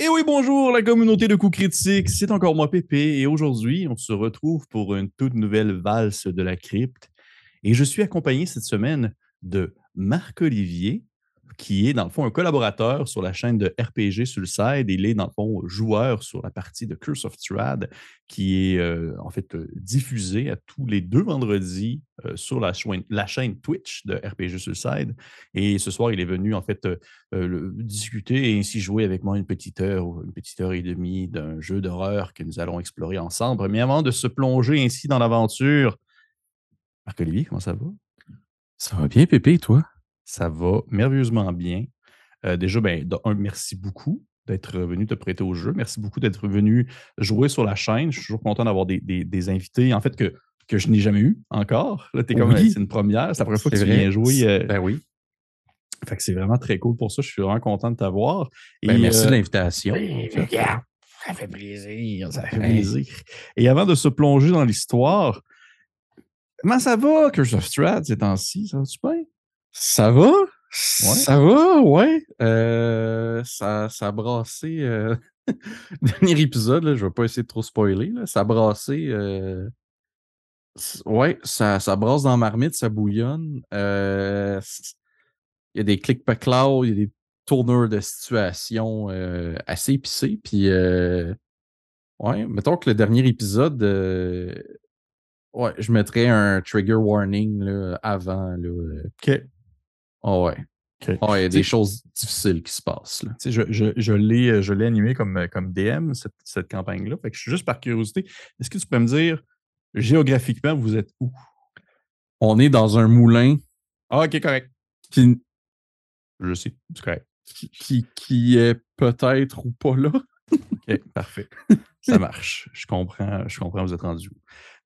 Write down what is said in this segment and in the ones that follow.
Et oui, bonjour la communauté de coups critiques, c'est encore moi Pépé et aujourd'hui on se retrouve pour une toute nouvelle valse de la crypte. Et je suis accompagné cette semaine de Marc-Olivier qui est dans le fond un collaborateur sur la chaîne de RPG side. Il est dans le fond joueur sur la partie de Curse of Strad qui est euh, en fait euh, diffusée à tous les deux vendredis euh, sur la, chaîne Twitch de RPG side. Et ce soir, il est venu en fait discuter et ainsi jouer avec moi une petite heure ou une petite heure et demie d'un jeu d'horreur que nous allons explorer ensemble. Mais avant de se plonger ainsi dans l'aventure, Marc-Olivier, comment ça va? Ça va bien, Pépé, toi? Ça va merveilleusement bien. Euh, déjà, ben, un, merci beaucoup d'être venu te prêter au jeu. Merci beaucoup d'être venu jouer sur la chaîne. Je suis toujours content d'avoir des, invités, en fait, que, que je n'ai jamais eu encore. Là, es comme, c'est une première. C'est la première fois que tu viens jouer. Euh, ben oui. Fait que c'est vraiment très cool pour ça. Je suis vraiment content de t'avoir. Ben, merci de euh, l'invitation. ça fait plaisir. Ça fait plaisir. Et avant de se plonger dans l'histoire, comment ça va, Curse of Strahd, ces temps-ci? Ça va-tu bien? Ça va? Ça va, ouais. Euh, ça, ça a brassé. Euh, dernier épisode, là, je ne vais pas essayer de trop spoiler. Là, ça a brassé. Euh, ouais, ça, ça brasse dans la marmite, ça bouillonne. Il y a des clics pas il y a des tourneurs de situation assez épicés. Puis, ouais, mettons que le dernier épisode, ouais, je mettrais un trigger warning là, avant. Là, OK. Oh ouais. il y a des choses difficiles qui se passent. Là. Je, je, je l'ai animé comme, comme DM, cette, cette campagne-là. Fait que je suis juste par curiosité. Est-ce que tu peux me dire, géographiquement, vous êtes où? On est dans un moulin. Ah, ok, correct. Qui, je sais, c'est correct. Qui, qui, est peut-être ou pas là. ok, parfait. Ça marche. Je comprends, je comprends, vous êtes rendu où.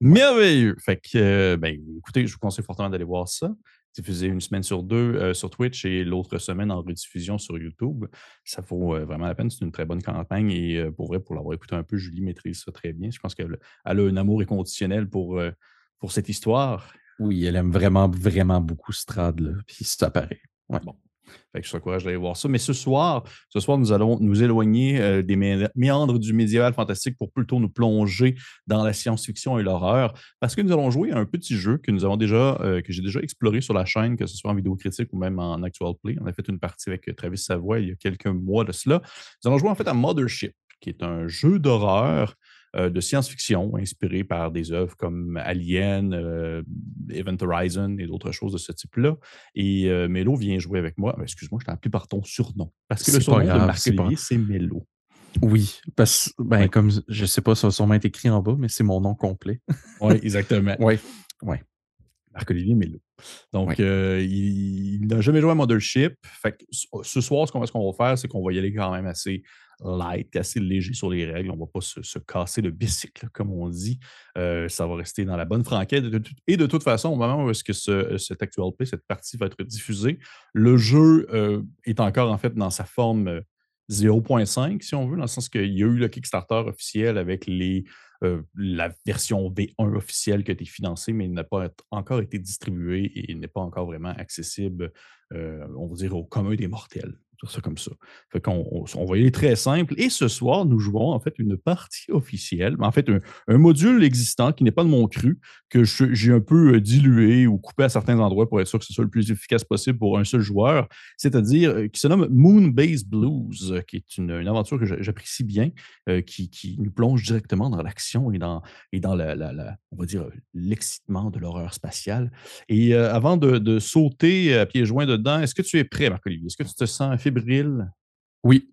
Merveilleux. Fait que, euh, ben, écoutez, je vous conseille fortement d'aller voir ça diffusé une semaine sur deux euh, sur Twitch et l'autre semaine en rediffusion sur YouTube. Ça vaut euh, vraiment la peine. C'est une très bonne campagne et euh, pour vrai, pour l'avoir écouté un peu, Julie maîtrise ça très bien. Je pense qu'elle a un amour inconditionnel pour, pour cette histoire. Oui, elle aime vraiment, vraiment beaucoup Strad, là, puis ça paraît. Ouais. Bon. Fait que je t'encourage d'aller voir ça. Mais ce soir, ce soir, nous allons nous éloigner euh, des méandres du médiéval fantastique pour plutôt nous plonger dans la science-fiction et l'horreur. Parce que nous allons jouer à un petit jeu que nous avons déjà, euh, que j'ai déjà exploré sur la chaîne, que ce soit en vidéo critique ou même en actual play. On a fait une partie avec Travis Savoie il y a quelques mois de cela. Nous allons jouer en fait à Mothership, qui est un jeu d'horreur euh, de science-fiction inspiré par des œuvres comme Alien, euh, Event Horizon et d'autres choses de ce type-là. Et euh, Mélo vient jouer avec moi. Excuse-moi, je appelé par ton surnom. Parce que le surnom de Marc c'est Mélo. Oui, parce ben, comme je ne sais pas, ça va sûrement être écrit en bas, mais c'est mon nom complet. oui, exactement. oui, oui. Marc-Olivier Mélo. Donc, il, n'a jamais joué à Mothership. Fait ce soir, ce qu'on va faire, c'est qu'on va y aller quand même assez light, assez léger sur les règles. On ne va pas se, casser le bicycle, comme on dit. Euh, ça va rester dans la bonne franquette. Et de toute façon, au moment où est-ce que ce, cet actual play, cette partie va être diffusée, le jeu euh, est encore en fait dans sa forme 0.5, euh, si on veut, dans le sens qu'il y a eu le Kickstarter officiel avec les, la version V1 officielle qui a été financée, mais n'a pas encore été distribué et n'est pas encore vraiment accessible, on va dire, au commun des mortels ça comme ça. On, va y aller très simple. Et ce soir, nous jouons en fait une partie officielle, en fait un, module existant qui n'est pas de mon cru, que j'ai un peu euh, dilué ou coupé à certains endroits pour être sûr que ce soit le plus efficace possible pour un seul joueur, c'est-à-dire euh, qui se nomme Moonbase Blues, euh, qui est une, aventure que j'apprécie bien, qui, nous plonge directement dans l'action et dans, et dans la, on va dire, l'excitement de l'horreur spatiale. Et avant de, de, sauter à pieds joints dedans, est-ce que tu es prêt, Marc-Olivier? Est-ce que tu te sens oui.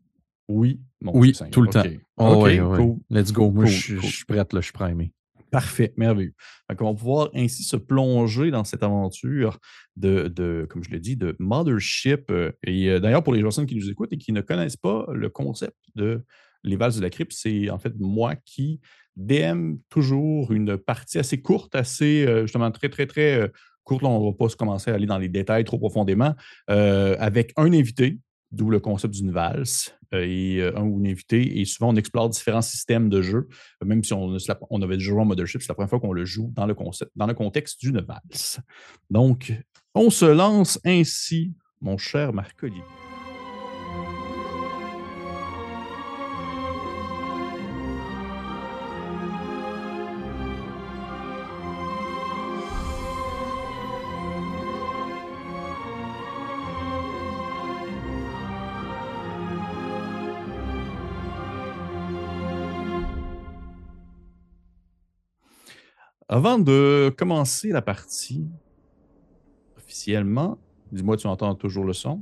Oui? oui, tout le temps. Oh, Let's go. Moi, je, suis prête, là, je suis primé. Parfait, merveilleux. Donc, on va pouvoir ainsi se plonger dans cette aventure de, de comme je l'ai dit, de Mothership. Euh, et euh, d'ailleurs, pour les personnes qui nous écoutent et qui ne connaissent pas le concept de Les Vals de la Crypte, c'est en fait moi qui DM toujours une partie assez courte, assez, euh, justement, très, très, très courte. on ne va pas se commencer à aller dans les détails trop profondément, avec un invité d'où le concept d'une valse euh, et euh, un ou une invité. Et souvent, on explore différents systèmes de jeu, même si on, avait déjà joué en Mothership, c'est la première fois qu'on le joue dans le, concept, dans le contexte d'une valse. Donc, on se lance ainsi, mon cher Marc-Olivier. Avant de commencer la partie officiellement, dis-moi, tu entends toujours le son?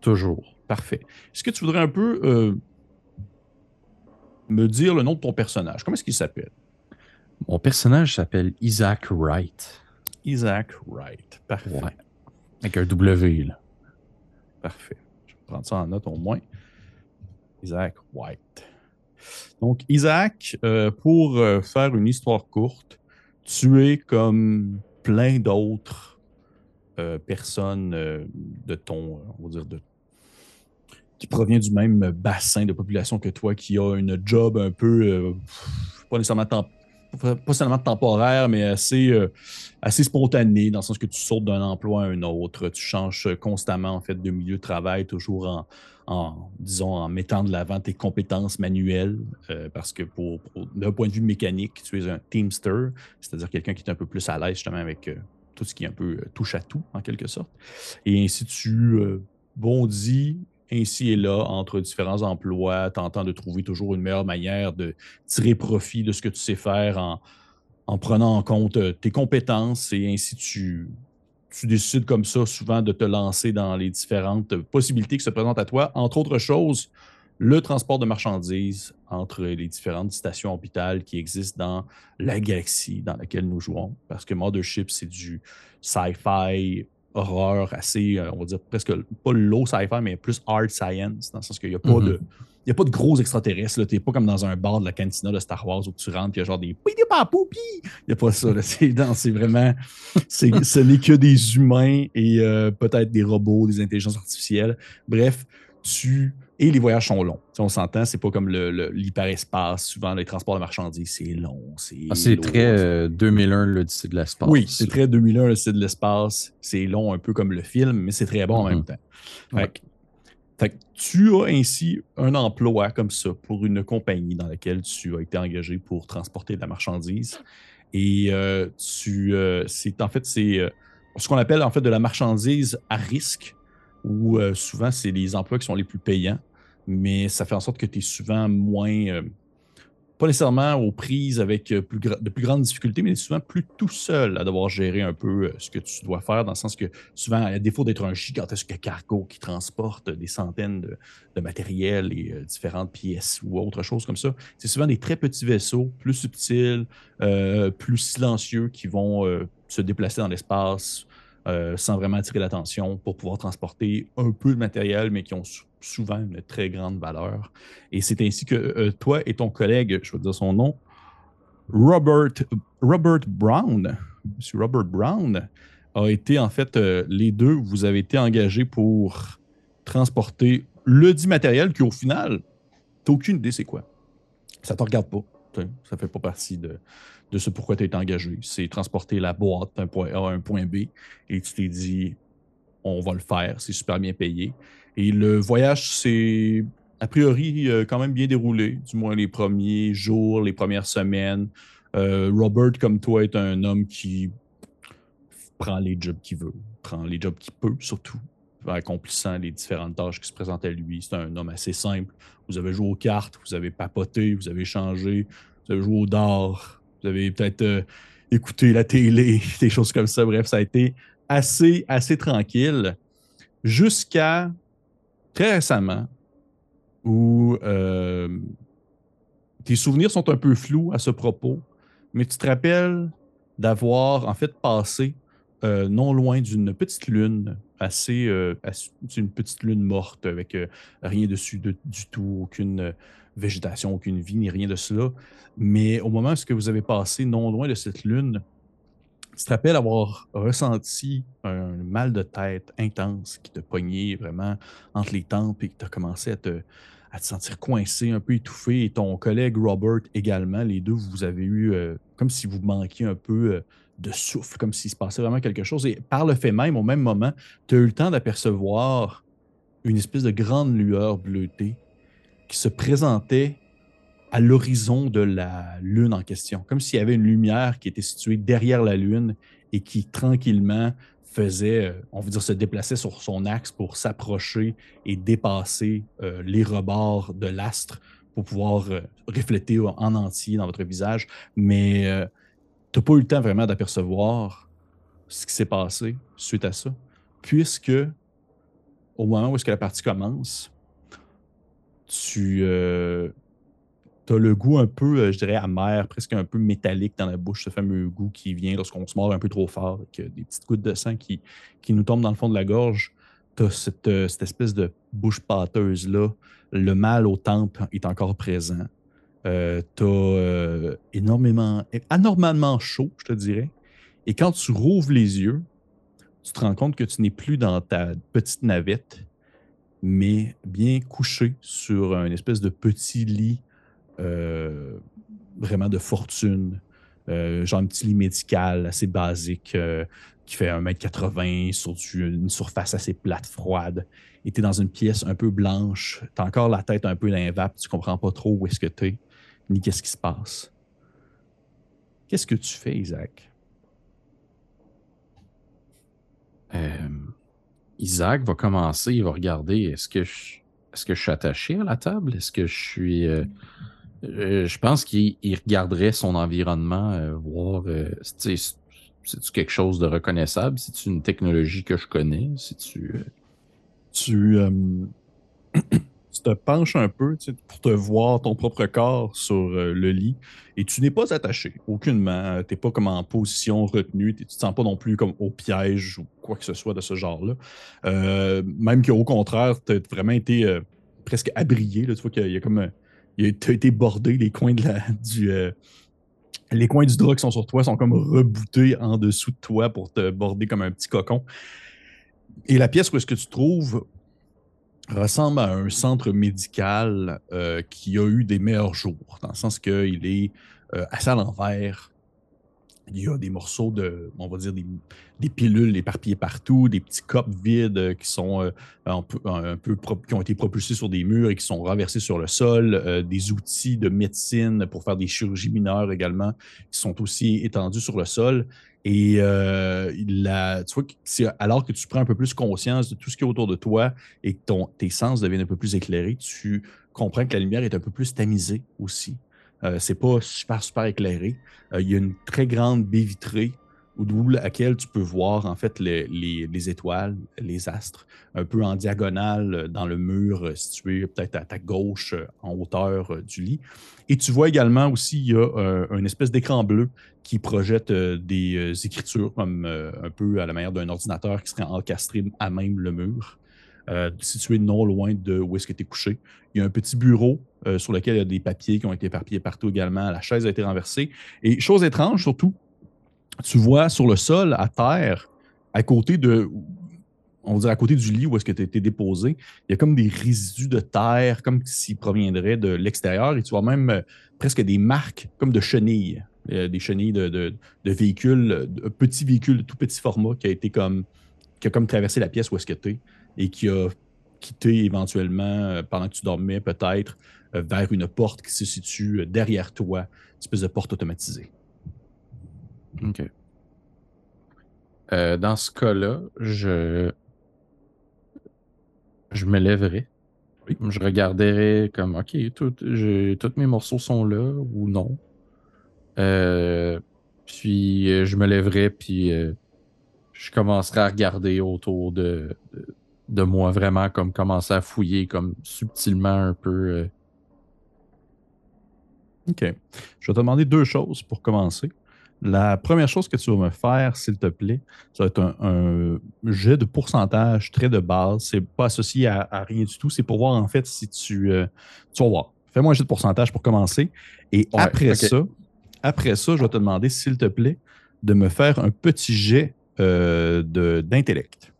Toujours. Parfait. Est-ce que tu voudrais un peu euh, me dire le nom de ton personnage? Comment est-ce qu'il s'appelle? Mon personnage s'appelle Isaac Wright. Isaac Wright. Parfait. Avec un W, là. Parfait. Je vais prendre ça en note au moins. Isaac White. Donc, Isaac, euh, pour euh, faire une histoire courte, tu es comme plein d'autres euh, personnes de ton, on va dire, de, qui provient du même bassin de population que toi, qui a une job un peu, pas seulement temporaire, mais assez, euh, assez spontané, dans le sens que tu sautes d'un emploi à un autre. Tu changes constamment en fait de milieu de travail, toujours en, disons, en mettant de l'avant tes compétences manuelles, euh, parce que pour, d'un point de vue mécanique, tu es un teamster, c'est-à-dire quelqu'un qui est un peu plus à l'aise justement avec euh, tout ce qui est un peu touche à tout, en quelque sorte. Et ainsi tu bondis ainsi et là entre différents emplois, tentant de trouver toujours une meilleure manière de tirer profit de ce que tu sais faire en, prenant en compte euh, tes compétences et ainsi tu, tu décides comme ça souvent de te lancer dans les différentes possibilités qui se présentent à toi. Entre autres choses, le transport de marchandises entre les différentes stations orbitales qui existent dans la galaxie dans laquelle nous jouons. Parce que Mothership, c'est du sci-fi horreur assez, euh, on va dire presque pas low sci-fi, mais plus hard science, dans le sens qu'il n'y a, pas de, mhm. il y a pas de gros extraterrestres. Tu n'es pas comme dans un bar de la cantina de Star Wars où tu rentres et il y a genre des Il n'y a pas ça. C'est vraiment. ce n'est que des humains et euh, peut-être des robots, des intelligences artificielles. Bref, tu et les voyages sont longs. Si on s'entend, c'est pas comme l'hyperespace. Souvent, les transports de marchandises, c'est long. C'est ah, très 2001, euh, l'Odyssée de l'espace. Oui, c'est très 2001, l'Odyssée de l'espace. C'est long, un peu comme le film, mais c'est très bon en même mm-hmm. temps. Fait, tu as ainsi un emploi comme ça pour une compagnie dans laquelle tu as été engagé pour transporter de la marchandise. Et euh, tu, euh, c'est en fait, c'est ce qu'on appelle en fait de la marchandise à risque où souvent c'est les emplois qui sont les plus payants mais ça fait en sorte que tu es souvent moins, euh, pas nécessairement aux prises avec euh, de plus grandes difficultés, mais souvent plus tout seul à devoir gérer un peu euh, ce que tu dois faire, dans le sens que souvent, à défaut d'être un gigantesque cargo qui transporte des centaines de, de matériel et différentes pièces ou autre chose comme ça, c'est souvent des très petits vaisseaux, plus subtils, plus silencieux, qui vont se déplacer dans l'espace sans vraiment attirer l'attention pour pouvoir transporter un peu de matériel, mais qui ont souvent une très grande valeur. Et c'est ainsi que euh, toi et ton collègue, je vais dire son nom, Robert, Robert Brown, M. Robert Brown, a été en fait, euh, les deux, vous avez été engagés pour transporter le dit matériel qui, au final, tu aucune idée c'est quoi. Ça te regarde pas. Ça fait pas partie de, de ce pourquoi tu été engagé. C'est transporter la boîte d'un point A à un point B et tu t'es dit, on va le faire, c'est super bien payé. Et le voyage s'est a priori euh, quand même bien déroulé, du moins les premiers jours, les premières semaines. Euh, Robert, comme toi, est un homme qui prend les jobs qu'il veut, prend les jobs qu'il peut surtout, accomplissant les différentes tâches qui se présentent à lui. C'est un homme assez simple. Vous avez joué aux cartes, vous avez papoté, vous avez changé, vous avez joué au dard, vous avez peut-être euh, écouté la télé, des choses comme ça. Bref, ça a été assez, assez tranquille jusqu'à très récemment où euh, tes souvenirs sont un peu flous à ce propos, mais tu te rappelles d'avoir en fait passé euh, non loin d'une petite lune, assez, euh, une petite lune morte avec rien dessus du tout, aucune végétation, aucune vie, ni rien de cela. Mais au moment où vous avez passé non loin de cette lune, tu te rappelles avoir ressenti un mal de tête intense qui te pognait vraiment entre les tempes et que tu as commencé à te, sentir coincé, un peu étouffé. Et ton collègue Robert également, les deux, vous avez eu euh, comme si vous manquiez un peu euh, de souffle, comme s'il se passait vraiment quelque chose. Et par le fait même, au même moment, tu as eu le temps d'apercevoir une espèce de grande lueur bleutée qui se présentait à l'horizon de la Lune en question, comme s'il y avait une lumière qui était située derrière la Lune et qui tranquillement faisait, euh, on veut dire, se déplacer sur son axe pour s'approcher et dépasser euh, les rebords de l'astre pour pouvoir euh, refléter en entier dans votre visage. Mais tu n'as pas eu le temps vraiment d'apercevoir ce qui s'est passé suite à ça, puisque au moment où est-ce que la partie commence, tu euh, as le goût un peu, euh, je dirais, amer, presque un peu métallique dans la bouche, ce fameux goût qui vient lorsqu'on se mord un peu trop fort, avec des petites gouttes de sang qui, nous tombent dans le fond de la gorge. Tu as cette, euh, cette, espèce de bouche pâteuse-là. Le mal au temple est encore présent. Euh, tu as énormément, anormalement chaud, je te dirais. Et quand tu rouvres les yeux, tu te rends compte que tu n'es plus dans ta petite navette, mais bien couché sur un espèce de petit lit euh, vraiment de fortune, euh, genre un petit lit médical assez basique euh, qui fait 1m80 sur une surface assez plate, froide. Et tu es dans une pièce un peu blanche, tu as encore la tête un peu dans tu comprends pas trop où est-ce que tu es, ni qu'est-ce qui se passe. Qu'est-ce que tu fais, Isaac? Isaac va commencer, il va regarder est-ce que je, est-ce que je suis attaché à la table? Est-ce que je suis. Euh, euh, je pense qu'il regarderait son environnement, euh, voir si c'est quelque chose de reconnaissable, si c'est une technologie que je connais, si tu. Tu. tu te penches un peu pour te voir ton propre corps sur euh, le lit et tu n'es pas attaché aucunement. Tu n'es pas comme en position retenue. Tu ne te sens pas non plus comme au piège ou quoi que ce soit de ce genre-là. Euh, même qu'au contraire, tu as vraiment été euh, presque abrié. Là. Tu vois qu'il y a comme. il a, été bordé, les coins de la, du. les coins du drap qui sont sur toi sont comme reboutés en dessous de toi pour te border comme un petit cocon. Et la pièce où est-ce que tu trouves ressemble à un centre médical euh, qui a eu des meilleurs jours, dans le sens qu'il est euh, assez à l'envers. Il y a des morceaux de, on va dire, des, pilules éparpillées partout, des petits copes vides euh, qui sont un peu qui ont été propulsés sur des murs et qui sont renversés sur le sol, des outils de médecine pour faire des chirurgies mineures également qui sont aussi étendus sur le sol. Et euh, tu vois, alors que tu prends un peu plus conscience de tout ce qui est autour de toi et que tes sens deviennent un peu plus éclairés, tu comprends que la lumière est un peu plus tamisée aussi. Euh, c'est pas super, super éclairé. Euh, il y a une très grande baie vitrée d'où laquelle tu peux voir en fait les, étoiles, les astres, un peu en diagonale euh, dans le mur situé peut-être à ta gauche en hauteur du lit. Et tu vois également aussi, il y a une espèce d'écran bleu qui projette des écritures comme un peu à la manière d'un ordinateur qui serait encastré à même le mur. situé non loin de où est-ce que tu es couché. Il y a un petit bureau sur lequel il y a des papiers qui ont été éparpillés partout également. La chaise a été renversée. Et chose étrange surtout, tu vois sur le sol, à terre, à côté de. On va dire à côté du lit où est-ce que tu été déposé, il y a comme des résidus de terre, comme s'ils proviendraient de l'extérieur. Et tu vois même euh, presque des marques comme de chenilles. Euh, des chenilles de, de, véhicules, de petits véhicules de tout petit format qui a été comme. qui a comme traversé la pièce où est-ce que tu es et qui a quitté éventuellement, euh, pendant que tu dormais, peut-être, vers une porte qui se situe derrière toi, une espèce de porte automatisée. OK. Euh, dans ce cas-là, je. Je me lèverai. Je regarderai comme OK, tous mes morceaux sont là ou non. Euh, puis euh, je me lèverai, puis je commencerai à regarder autour de, de, moi, vraiment comme commencer à fouiller comme subtilement un peu. OK. Je vais te demander deux choses pour commencer. La première chose que tu vas me faire, s'il te plaît, ça va être un, jet de pourcentage très de base. C'est pas associé à, rien du tout. C'est pour voir en fait si tu. Euh, tu vas voir. Fais-moi un jet de pourcentage pour commencer. Et après ça, après ça, je vais te demander, s'il te plaît, de me faire un petit jet euh, d'intellect.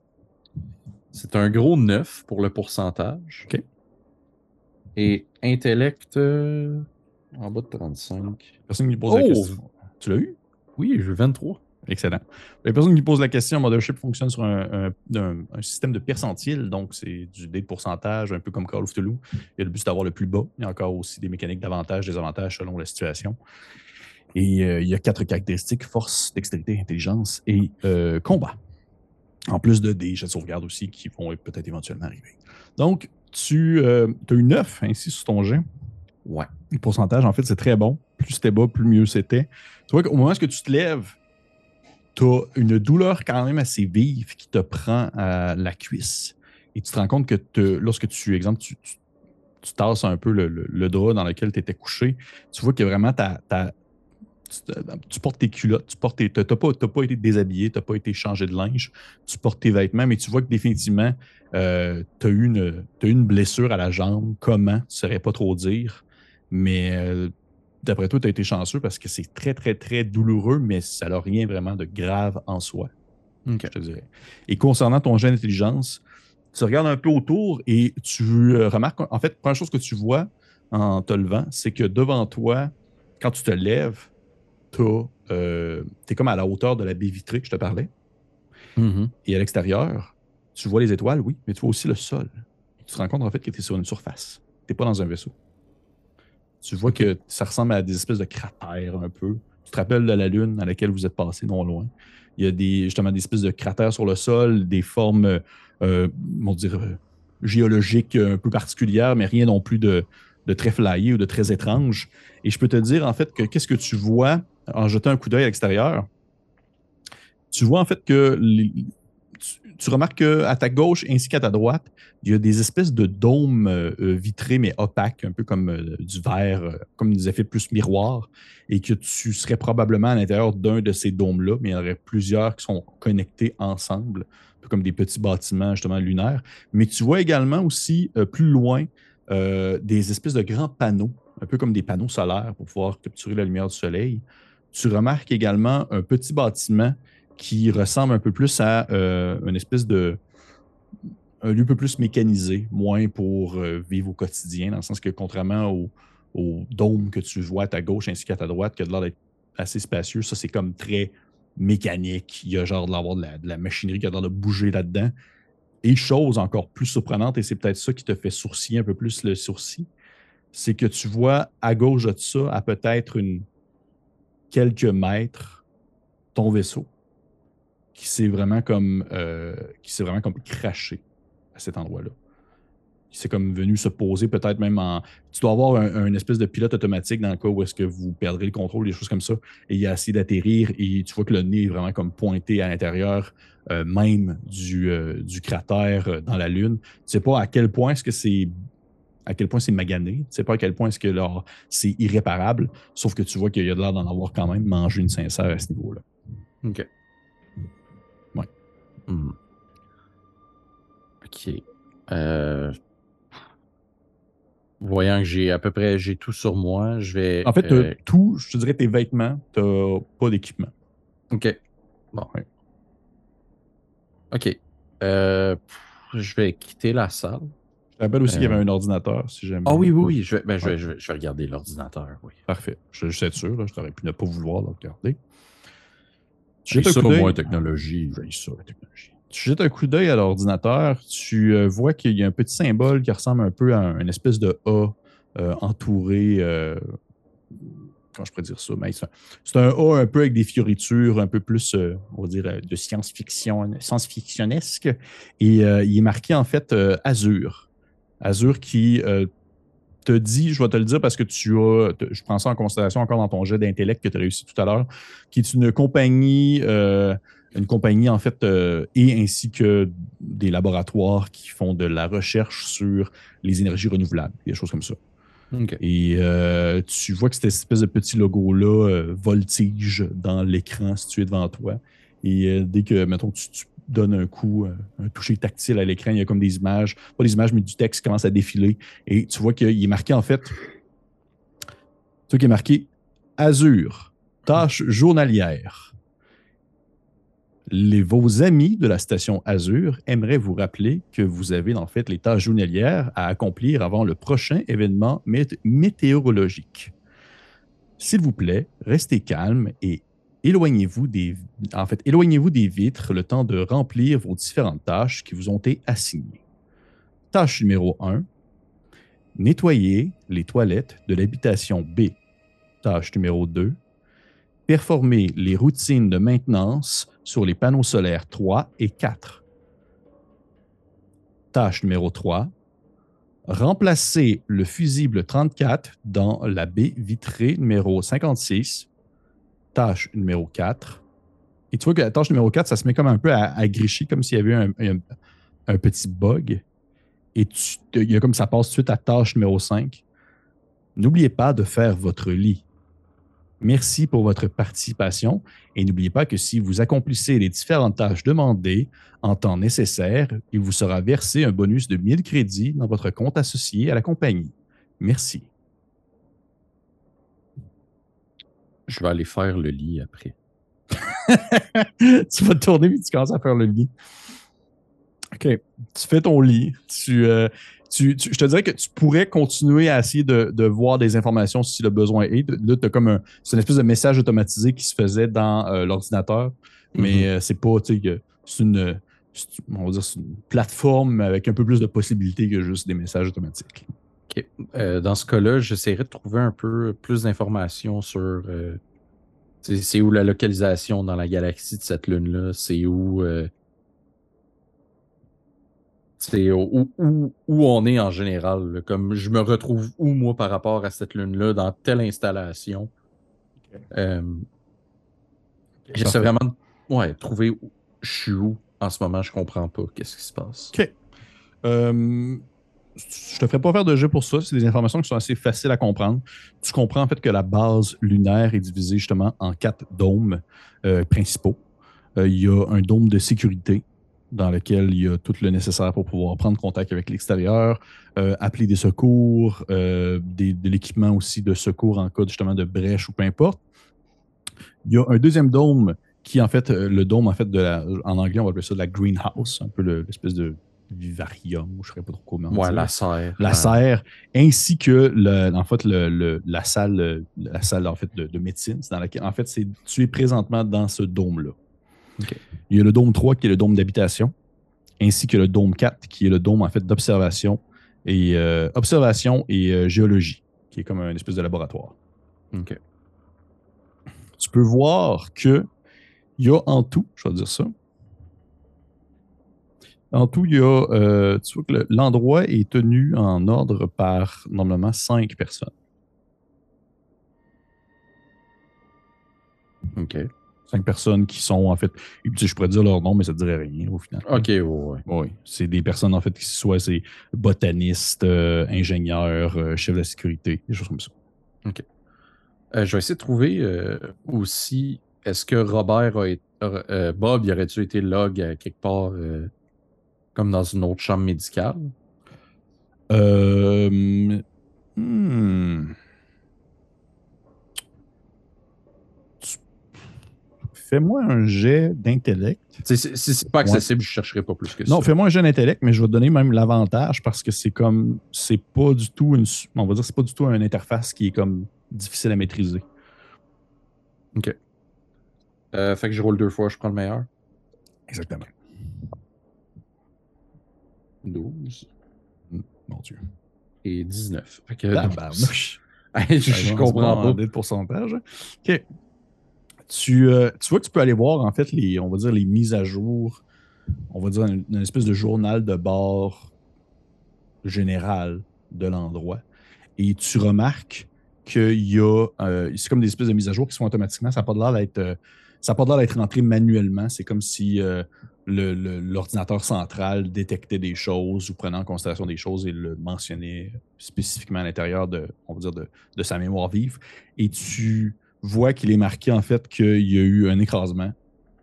C'est un gros 9 pour le pourcentage. OK. Et intellect euh, en bas de 35. Personne qui pose la oh! question. Tu l'as eu? Oui, je 23. Excellent. Les personnes qui posent la question, Mothership fonctionne sur un, système de percentile, donc c'est du dé de pourcentage, un peu comme Call of Toulouse. Il y a le but d'avoir le plus bas. Il y a encore aussi des mécaniques d'avantages, des avantages selon la situation. Et euh, il y a quatre caractéristiques force, dextérité, intelligence et euh, combat. En plus de des jets de sauvegarde aussi qui vont peut-être éventuellement arriver. Donc, tu euh, as eu 9 ainsi sur ton jet. Ouais. Le pourcentage, en fait, c'est très bon. plus c'était bas, plus mieux c'était. Tu vois qu'au moment où tu te lèves, tu as une douleur quand même assez vive qui te prend à la cuisse. Et tu te rends compte que lorsque tu, exemple, tu, tu, tasses un peu le, drap dans lequel tu étais couché, tu vois que vraiment ta, tu, portes tes culottes, tu portes tes, t'as pas, pas été déshabillé, tu n'as pas été changé de linge, tu portes tes vêtements, mais tu vois que définitivement, euh, tu as, eu une, une blessure à la jambe. Comment? Tu ne saurais pas trop dire. Mais euh, d'après toi, tu as été chanceux parce que c'est très, très, très douloureux, mais ça n'a rien vraiment de grave en soi. Je te dirais. Et concernant ton gène d'intelligence, tu regardes un peu autour et tu euh, remarques, en fait, la première chose que tu vois en te levant, c'est que devant toi, quand tu te lèves, tu euh, es comme à la hauteur de la baie vitrée que je te parlais. Mm-hmm. Et à l'extérieur, tu vois les étoiles, oui, mais tu vois aussi le sol. tu te rends compte en fait que tu es sur une surface. Tu n'es pas dans un vaisseau. Tu vois que ça ressemble à des espèces de cratères un peu. Tu te rappelles de la Lune à laquelle vous êtes passé non loin? Il y a des, justement des espèces de cratères sur le sol, des formes, euh, on dire, euh, géologiques un peu particulières, mais rien non plus de, de très flyé ou de très étrange. Et je peux te dire en fait que qu'est-ce que tu vois en jetant un coup d'œil à l'extérieur, tu vois en fait que tu, remarques qu'à ta gauche ainsi qu'à ta droite, il y a des espèces de dômes euh, euh, vitrés mais opaques, un peu comme euh, du verre, comme des effets plus miroirs, et que tu serais probablement à l'intérieur d'un de ces dômes-là, mais il y en aurait plusieurs qui sont connectés ensemble, un peu comme des petits bâtiments justement lunaires. Mais tu vois également aussi plus loin des espèces de grands panneaux, un peu comme des panneaux solaires pour pouvoir capturer la lumière du soleil tu remarques également un petit bâtiment qui ressemble un peu plus à euh, une espèce de. un lieu un peu plus mécanisé, moins pour euh, vivre au quotidien, dans le sens que contrairement au, dôme que tu vois à ta gauche ainsi qu'à ta droite, qui a l'air d'être assez spacieux, ça c'est comme très mécanique. Il y a genre de l'avoir de la, machinerie qui a l'air de bouger là-dedans. Et chose encore plus surprenante, et c'est peut-être ça qui te fait sourciller un peu plus le sourcil, c'est que tu vois à gauche de ça, à peut-être une quelques mètres ton vaisseau qui s'est vraiment comme euh, qui s'est vraiment comme craché à cet endroit-là. S'est comme venu se poser peut-être même en. Tu dois avoir un, espèce de pilote automatique dans le cas où est-ce que vous perdrez le contrôle, des choses comme ça. Et il a essayé d'atterrir et tu vois que le nez est vraiment comme pointé à l'intérieur euh, même du, euh, du cratère dans la Lune. Tu sais pas à quel point est-ce que c'est à quel point c'est magané. Tu sais pas à quel point est-ce que c'est irréparable. Sauf que tu vois qu'il y a de l'air d'en avoir quand même mangé une sincère à ce niveau-là. OK. Ouais. Hmm. OK. Euh... Voyant que j'ai à peu près j'ai tout sur moi, je vais. En fait, euh... tout, je te dirais tes vêtements, t'as pas d'équipement. OK. Bon. OK. Euh, je vais quitter la salle. Je rappelle aussi qu'il y avait euh. un ordinateur, si jamais. Ah oui, oui, oui. Je vais, ben, je, vais, je, vais, regarder l'ordinateur, oui. Parfait. Je, suis sûr, là, je t'aurais pu ne pas vouloir le regarder. J'ai ça, moi, technologie. J'ai ça, la technologie. Tu jettes un coup d'œil à l'ordinateur, tu euh, vois qu'il y a un petit symbole qui ressemble un peu à une espèce de A euh, entouré. comment je pourrais dire ça? c'est un, A un peu avec des fioritures, un peu plus, on va dire, de science-fiction, science-fictionnesque. Et il est marqué en fait Azure. Azure qui euh, te dit, je vais te le dire parce que tu as, je prends ça en considération encore dans ton jet d'intellect que tu as réussi tout à l'heure, qui est une compagnie, euh, une compagnie en fait, euh, et ainsi que des laboratoires qui font de la recherche sur les énergies renouvelables, des choses comme ça. Et tu vois que cette espèce de petit logo-là voltige dans l'écran situé devant toi. Et dès que, mettons, tu, tu donne un coup, euh, un toucher tactile à l'écran. Il y a comme des images, pas des images, mais du texte qui commence à défiler. Et tu vois qu'il est marqué en fait, vois qu'il est marqué Azure, tâche journalière. Les, vos amis de la station Azure aimeraient vous rappeler que vous avez en fait les tâches journalières à accomplir avant le prochain événement météorologique. S'il vous plaît, restez calme et éloignez-vous des, en fait, éloignez-vous des vitres le temps de remplir vos différentes tâches qui vous ont été assignées. Tâche numéro 1. Nettoyer les toilettes de l'habitation B. Tâche numéro 2. Performer les routines de maintenance sur les panneaux solaires 3 et 4. Tâche numéro 3. remplacez le fusible 34 dans la baie vitrée numéro 56, tâche numéro 4. Et tu vois que la tâche numéro 4, ça se met comme un peu à, gricher, comme s'il y avait un, un- un petit bug. Et il y a comme ça passe tout de suite à tâche numéro 5. N'oubliez pas de faire votre lit. Merci pour votre participation et n'oubliez pas que si vous accomplissez les différentes tâches demandées en temps nécessaire, il vous sera versé un bonus de 1000 crédits dans votre compte associé à la compagnie. Merci. Je vais aller faire le lit après. tu vas te tourner et tu commences à faire le lit. OK. Tu fais ton lit. Tu, euh, tu- tu- je te dirais que tu pourrais continuer à essayer de, de voir des informations si le besoin est. Là, tu as comme un. C'est une espèce de message automatisé qui se faisait dans euh, l'ordinateur. Mais euh, c'est pas, tu sais, c'est une. On va dire c'est une plateforme avec un peu plus de possibilités que juste des messages automatiques. OK. Euh, dans ce cas-là, j'essaierai de trouver un peu plus d'informations sur. euh, c'est où la localisation dans la galaxie de cette lune-là? C'est où. euh, c'est où, où, où on est en général. là? Comme je me retrouve où, moi, par rapport à cette lune-là, dans telle installation? Euh, J'essaie vraiment de ouais, trouver où je suis où en ce moment. Je comprends pas qu'est-ce qui se passe. OK. Je te ferai pas faire de jeu pour ça. C'est des informations qui sont assez faciles à comprendre. Tu comprends en fait que la base lunaire est divisée justement en quatre dômes euh, principaux. Euh, il y a un dôme de sécurité dans lequel il y a tout le nécessaire pour pouvoir prendre contact avec l'extérieur, euh, appeler des secours, de l'équipement aussi de secours en cas justement de brèche ou peu importe. Il y a un deuxième dôme qui en fait, le dôme en fait de la, en anglais on va appeler ça de la greenhouse, un peu le- l'espèce de vivarium, ou je ne saurais pas trop comment Ouais, dire. la serre. la serre, ainsi que le, en fait le, le- la salle, la salle en fait de, de médecine, dans laquelle en fait c'est tu es présentement dans ce dôme là. Ok. Il y a le dôme 3 qui est le dôme d'habitation, ainsi que le dôme 4 qui est le dôme en fait d'observation et euh, observation et euh, géologie, qui est comme un espèce de laboratoire. OK. Tu peux voir que il y a en tout, je vais dire ça. En tout, il y a, euh, tu vois que le- l'endroit est tenu en ordre par normalement cinq personnes. OK. Cinq personnes qui sont en fait, je pourrais dire leur nom, mais ça ne dirait rien au final. OK, ouais, ouais. Oui, c'est des personnes en fait qui soit c'est botanistes, euh, ingénieurs, euh, chefs de la sécurité, des choses comme ça. Euh, je vais essayer de trouver aussi, est-ce que Robert a été, Bob, il aurait-tu été log à quelque part, comme dans une autre chambre médicale? Euh, hmm. Fais-moi un jet d'intellect. Si c'est pas accessible, je chercherai pas plus que ça. Non, fais-moi un jeu d'intellect, mais je vais te donner même l'avantage parce que c'est comme c'est pas du tout une on va dire c'est pas du tout une interface qui est comme difficile à maîtriser. Euh, fait que je roule deux fois, je prends le meilleur. Exactement. 12 Mon Dieu. et 19. Fait que, Tabarnouche. Hey, je, comprends en pas. de pourcentage. OK. Tu, euh, tu vois que tu peux aller voir, en fait, les, on va dire les mises à jour, on va dire une, une espèce de journal de bord général de l'endroit. Et tu remarques qu'il y a, euh, c'est comme des espèces de mises à jour qui sont automatiquement, ça n'a pas l'air d'être, euh, ça a pas l'air d'être rentré manuellement. C'est comme si le- le- l'ordinateur central détectait des choses ou prenait en considération des choses et le mentionnait spécifiquement à l'intérieur de, on va dire, de, de sa mémoire vive. Et tu vois qu'il est marqué en fait qu'il y a eu un écrasement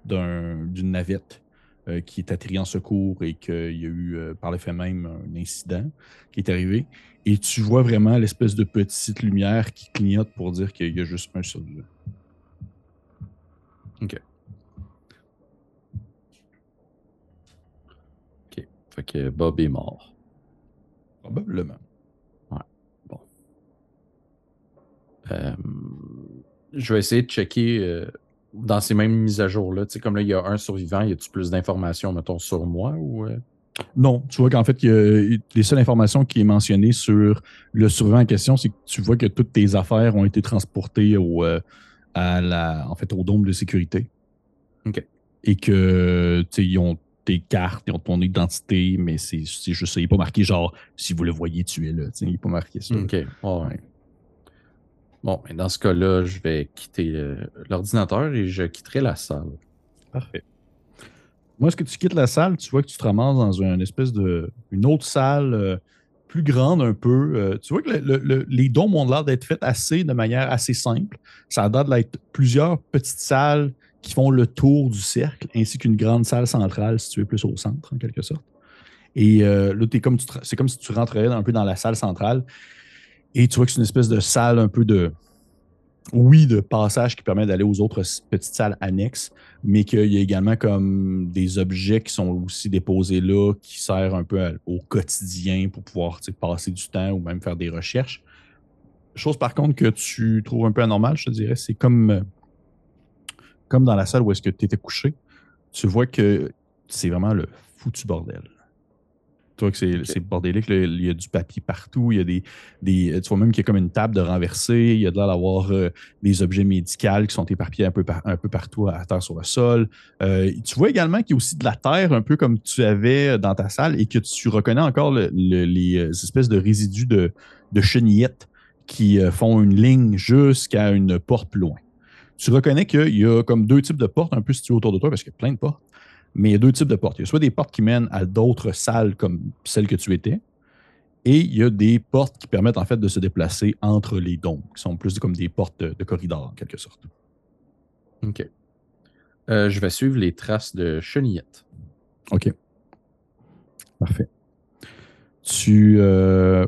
d'un- d'une navette euh, qui est atterrie en secours et qu'il y a eu euh, par le fait même un incident qui est arrivé. Et tu vois vraiment l'espèce de petite lumière qui clignote pour dire qu'il y a juste un survivant. OK. Fait que Bob est mort. Probablement. Euh, je vais essayer de checker euh, dans ces mêmes mises à jour-là. Tu sais, comme là, il y a un survivant, y a-tu plus d'informations, mettons, sur moi ou. euh? Non, tu vois qu'en fait, il y a- les seules informations qui est mentionnées sur le survivant en question, c'est que tu vois que toutes tes affaires ont été transportées au, à la, en fait, au dôme de sécurité. OK. Et que tu sais, ils ont tes cartes, ils ont ton identité, mais c'est juste ça. Il n'est pas marqué genre si vous le voyez, tu es là. Il n'est pas marqué ça. OK. Bon, mais dans ce cas-là, je vais quitter euh, l'ordinateur et je quitterai la salle. Parfait. Moi, est-ce que tu quittes la salle, tu vois que tu te ramasses dans une espèce de. une autre salle euh, plus grande un peu. Euh, tu vois que les dômes ont l'air d'être faits assez de manière assez simple. Ça a l'air d'être plusieurs petites salles qui font le tour du cercle, ainsi qu'une grande salle centrale située plus au centre, en quelque sorte. Et euh, là, comme c'est comme si tu rentrais un peu dans la salle centrale et tu vois que c'est une espèce de salle un peu de, oui, de passage qui permet d'aller aux autres petites salles annexes, mais qu'il y a également comme des objets qui sont aussi déposés là, qui servent un peu au quotidien pour pouvoir passer du temps ou même faire des recherches. Chose par contre que tu trouves un peu anormal, je te dirais, c'est comme, comme dans la salle où est-ce que tu étais couché. Tu vois que c'est vraiment le foutu bordel. Tu vois que c'est bordélique. Il y a du papier partout. Il y a des, des tu vois même qu'il y a comme une table de renverser. Il y a de l'air d'avoir euh, des objets médicaux qui sont éparpillés un peu, un peu partout à terre sur le sol. Euh, tu vois également qu'il y a aussi de la terre, un peu comme tu avais dans ta salle, et que tu reconnais encore les euh, espèces de résidus de, de chenillettes qui font une ligne jusqu'à une porte plus loin. Tu reconnais qu'il y a comme deux types de portes un peu situées autour de toi, parce qu'il y a plein de portes. Mais il y a deux types de portes. Il y a soit des portes qui mènent à d'autres salles comme celle que tu étais, et il y a des portes qui permettent en fait de se déplacer entre les dômes, qui sont plus comme des portes de, corridor en quelque sorte. OK. Euh, je vais suivre les traces de chenillettes. OK. Parfait. Tu euh,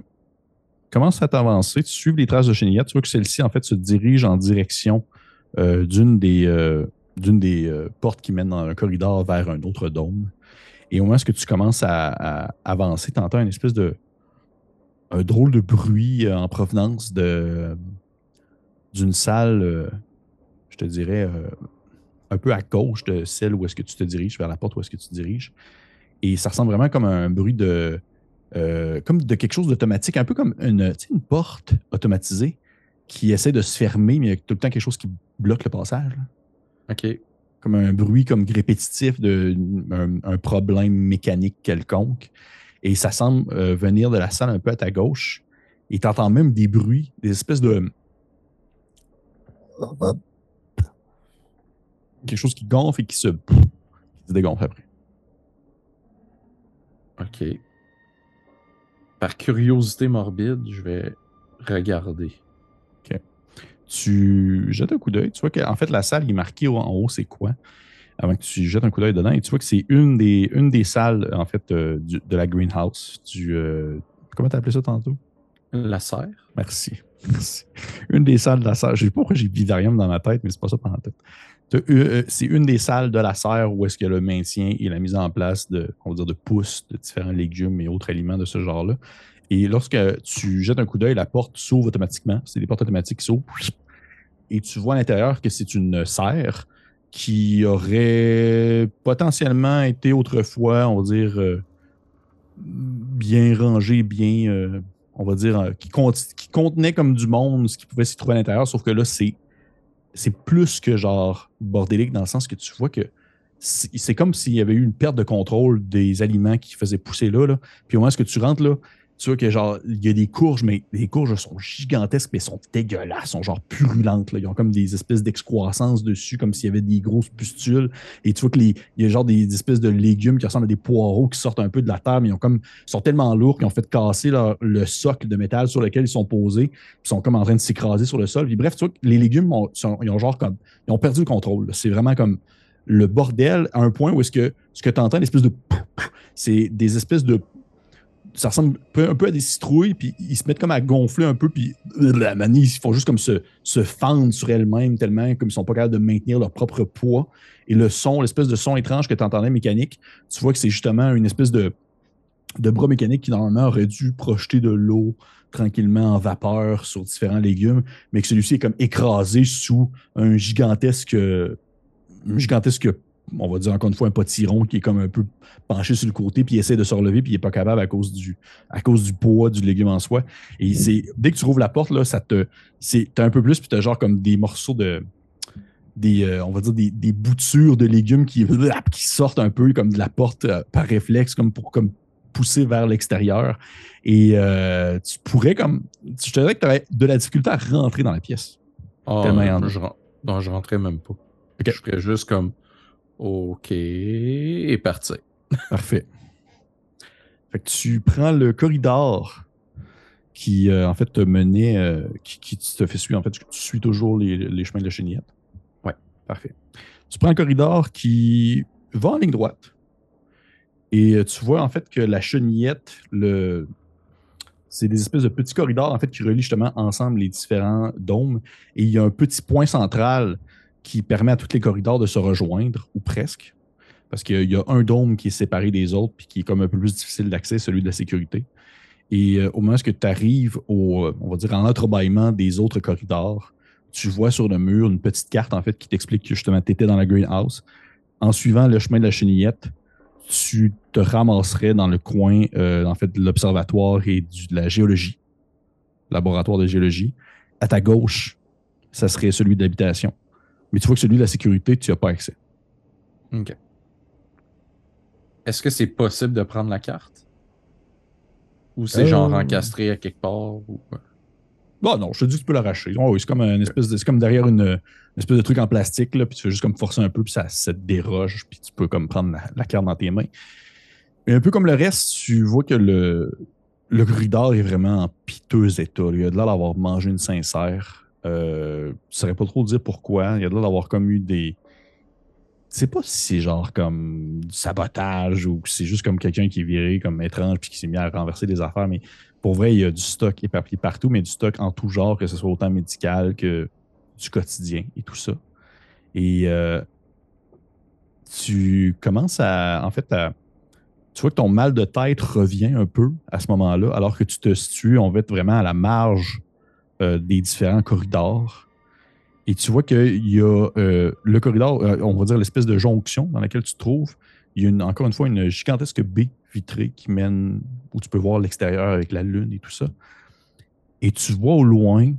commences à t'avancer, tu suives les traces de chenillettes. Tu vois que celle-ci, en fait, se dirige en direction euh, d'une des, d'une des euh, portes qui mènent dans un corridor vers un autre dôme. Et au moment où tu commences à, avancer, tu entends une espèce de. un drôle de bruit euh, en provenance de d'une salle, euh, je te dirais, un peu à gauche de celle où est-ce que tu te diriges, vers la porte où est-ce que tu te diriges. Et ça ressemble vraiment comme un bruit de. comme de quelque chose d'automatique, un peu comme une, une porte automatisée qui essaie de se fermer, mais il y a tout le temps quelque chose qui bloque le passage. OK. Comme un bruit comme répétitif d'un un, problème mécanique quelconque. Et ça semble euh, venir de la salle un peu à ta gauche. Et tu entends même des bruits, des espèces de. Quelque chose qui gonfle et qui se, qui se dégonfle après. OK. Par curiosité morbide, je vais regarder tu jettes un coup d'œil. Tu vois qu'en fait, la salle est marquée en haut, c'est quoi? Avant que tu jettes un coup d'œil dedans. Et tu vois que c'est une des, une des salles, en fait, euh, de la greenhouse. Du, euh, comment t'as appelé ça tantôt? La serre. Merci. Merci. Une des salles de la serre. Je sais pas pourquoi j'ai Vidarium dans ma tête, mais c'est pas ça pendant la tête. Euh, c'est une des salles de la serre où est-ce que le maintien et la mise en place de, on va dire, de pousses de différents légumes et autres aliments de ce genre-là. Et lorsque tu jettes un coup d'œil, la porte s'ouvre automatiquement. C'est des portes automatiques qui s'ouvrent. Et tu vois à l'intérieur que c'est une serre qui aurait potentiellement été autrefois, on va dire, euh, bien rangée, bien, euh, on va dire, euh, qui, qui, contenait comme du monde ce qui pouvait s'y trouver à l'intérieur. Sauf que là, c'est, plus que genre bordélique dans le sens que tu vois que c'est comme s'il y avait eu une perte de contrôle des aliments qui faisaient pousser là. là. Puis au moment où tu rentres là, tu vois que genre, il y a des courges, mais les courges sont gigantesques, mais sont dégueulasses, sont genre purulentes. Là. Ils ont comme des espèces d'excroissance dessus, comme s'il y avait des grosses pustules. Et tu vois qu'il y a genre des, espèces de légumes qui ressemblent à des poireaux qui sortent un peu de la terre, mais ils ont comme sont tellement lourds qu'ils ont fait casser le socle de métal sur lequel ils sont posés, ils sont comme en train de s'écraser sur le sol. Puis bref, tu vois que les légumes ont, ils ont genre comme ils ont perdu le contrôle. C'est vraiment comme le bordel à un point où est-ce que ce que tu entends, l'espèce de c'est des espèces de ça ressemble un peu à des citrouilles, puis ils se mettent comme à gonfler un peu, puis la manie, ils font juste comme se, se fendre sur elles-mêmes tellement comme ils sont pas capables de maintenir leur propre poids. Et le son, l'espèce de son étrange que tu entendais mécanique, tu vois que c'est justement une espèce de, de bras mécanique qui normalement aurait dû projeter de l'eau tranquillement en vapeur sur différents légumes, mais que celui-ci est comme écrasé sous un gigantesque, un gigantesque on va dire encore une fois, un potiron qui est comme un peu penché sur le côté, puis il essaie de se relever, puis il n'est pas capable à cause du, à cause du poids du légume en soi. Et c'est dès que tu ouvres la porte, là, ça te. C'est un peu plus, puis tu as genre comme des morceaux de. des on va dire des, des, boutures de légumes qui, qui sortent un peu comme de la porte par réflexe, comme pour comme pousser vers l'extérieur. Et tu pourrais comme. Je te dirais que tu aurais de la difficulté à rentrer dans la pièce. Oh, je, non, je rentrais même pas. Je ferais juste comme OK et parti. Parfait. Fait que tu prends le corridor qui, euh, en fait, te menait, euh, qui, te fait suivre. En fait, tu suis toujours les, chemins de la chenillette. Ouais. Parfait. Tu prends le corridor qui va en ligne droite. Et euh, tu vois, en fait, que la chenillette, le... c'est des espèces de petits corridors, en fait, qui relient justement ensemble les différents dômes. Et il y a un petit point central qui permet à tous les corridors de se rejoindre, ou presque. Parce qu'il y a un dôme qui est séparé des autres, puis qui est comme un peu plus difficile d'accès, celui de la sécurité. Et euh, au moment où tu arrives au, euh, on va dire, en entrebâillement des autres corridors, tu vois sur le mur une petite carte, en fait, qui t'explique que justement, tu étais dans la greenhouse. En suivant le chemin de la chenillette, tu te ramasserais dans le coin, euh, en fait, de l'observatoire et de la géologie, laboratoire de géologie. À ta gauche, ça serait celui d'habitation. Mais tu vois que celui de la sécurité, tu n'as pas accès. OK. Est-ce que c'est possible de prendre la carte? Ou c'est genre euh. encastré à quelque part? Ou... Bon, non, je te dis que tu peux l'arracher. c'est comme une espèce de, comme derrière une, espèce de truc en plastique, là, puis tu fais juste comme forcer un peu, puis ça, se déroge, puis tu peux comme prendre la, carte dans tes mains. Mais un peu comme le reste, tu vois que le, le corridor est vraiment en piteux état. Il a de l'air d'avoir mangé une sincère. Euh, je saurais pas trop dire pourquoi. Il y a de d'avoir comme eu des. Sais pas si c'est genre comme du sabotage ou c'est juste comme quelqu'un qui est viré comme étrange puis qui s'est mis à renverser des affaires. Mais pour vrai, il y a du stock éparpillé partout, mais du stock en tout genre, que ce soit autant médical que du quotidien et tout ça. Et euh, tu commences à. En fait, tu vois que ton mal de tête revient un peu à ce moment-là, alors que tu te situes, on va être vraiment à la marge euh, des différents corridors. Et tu vois qu'il y a euh, le corridor, euh, on va dire l'espèce de jonction dans laquelle tu te trouves. Il y a encore une fois une gigantesque baie vitrée qui mène où tu peux voir l'extérieur avec la lune et tout ça. Et tu vois au loin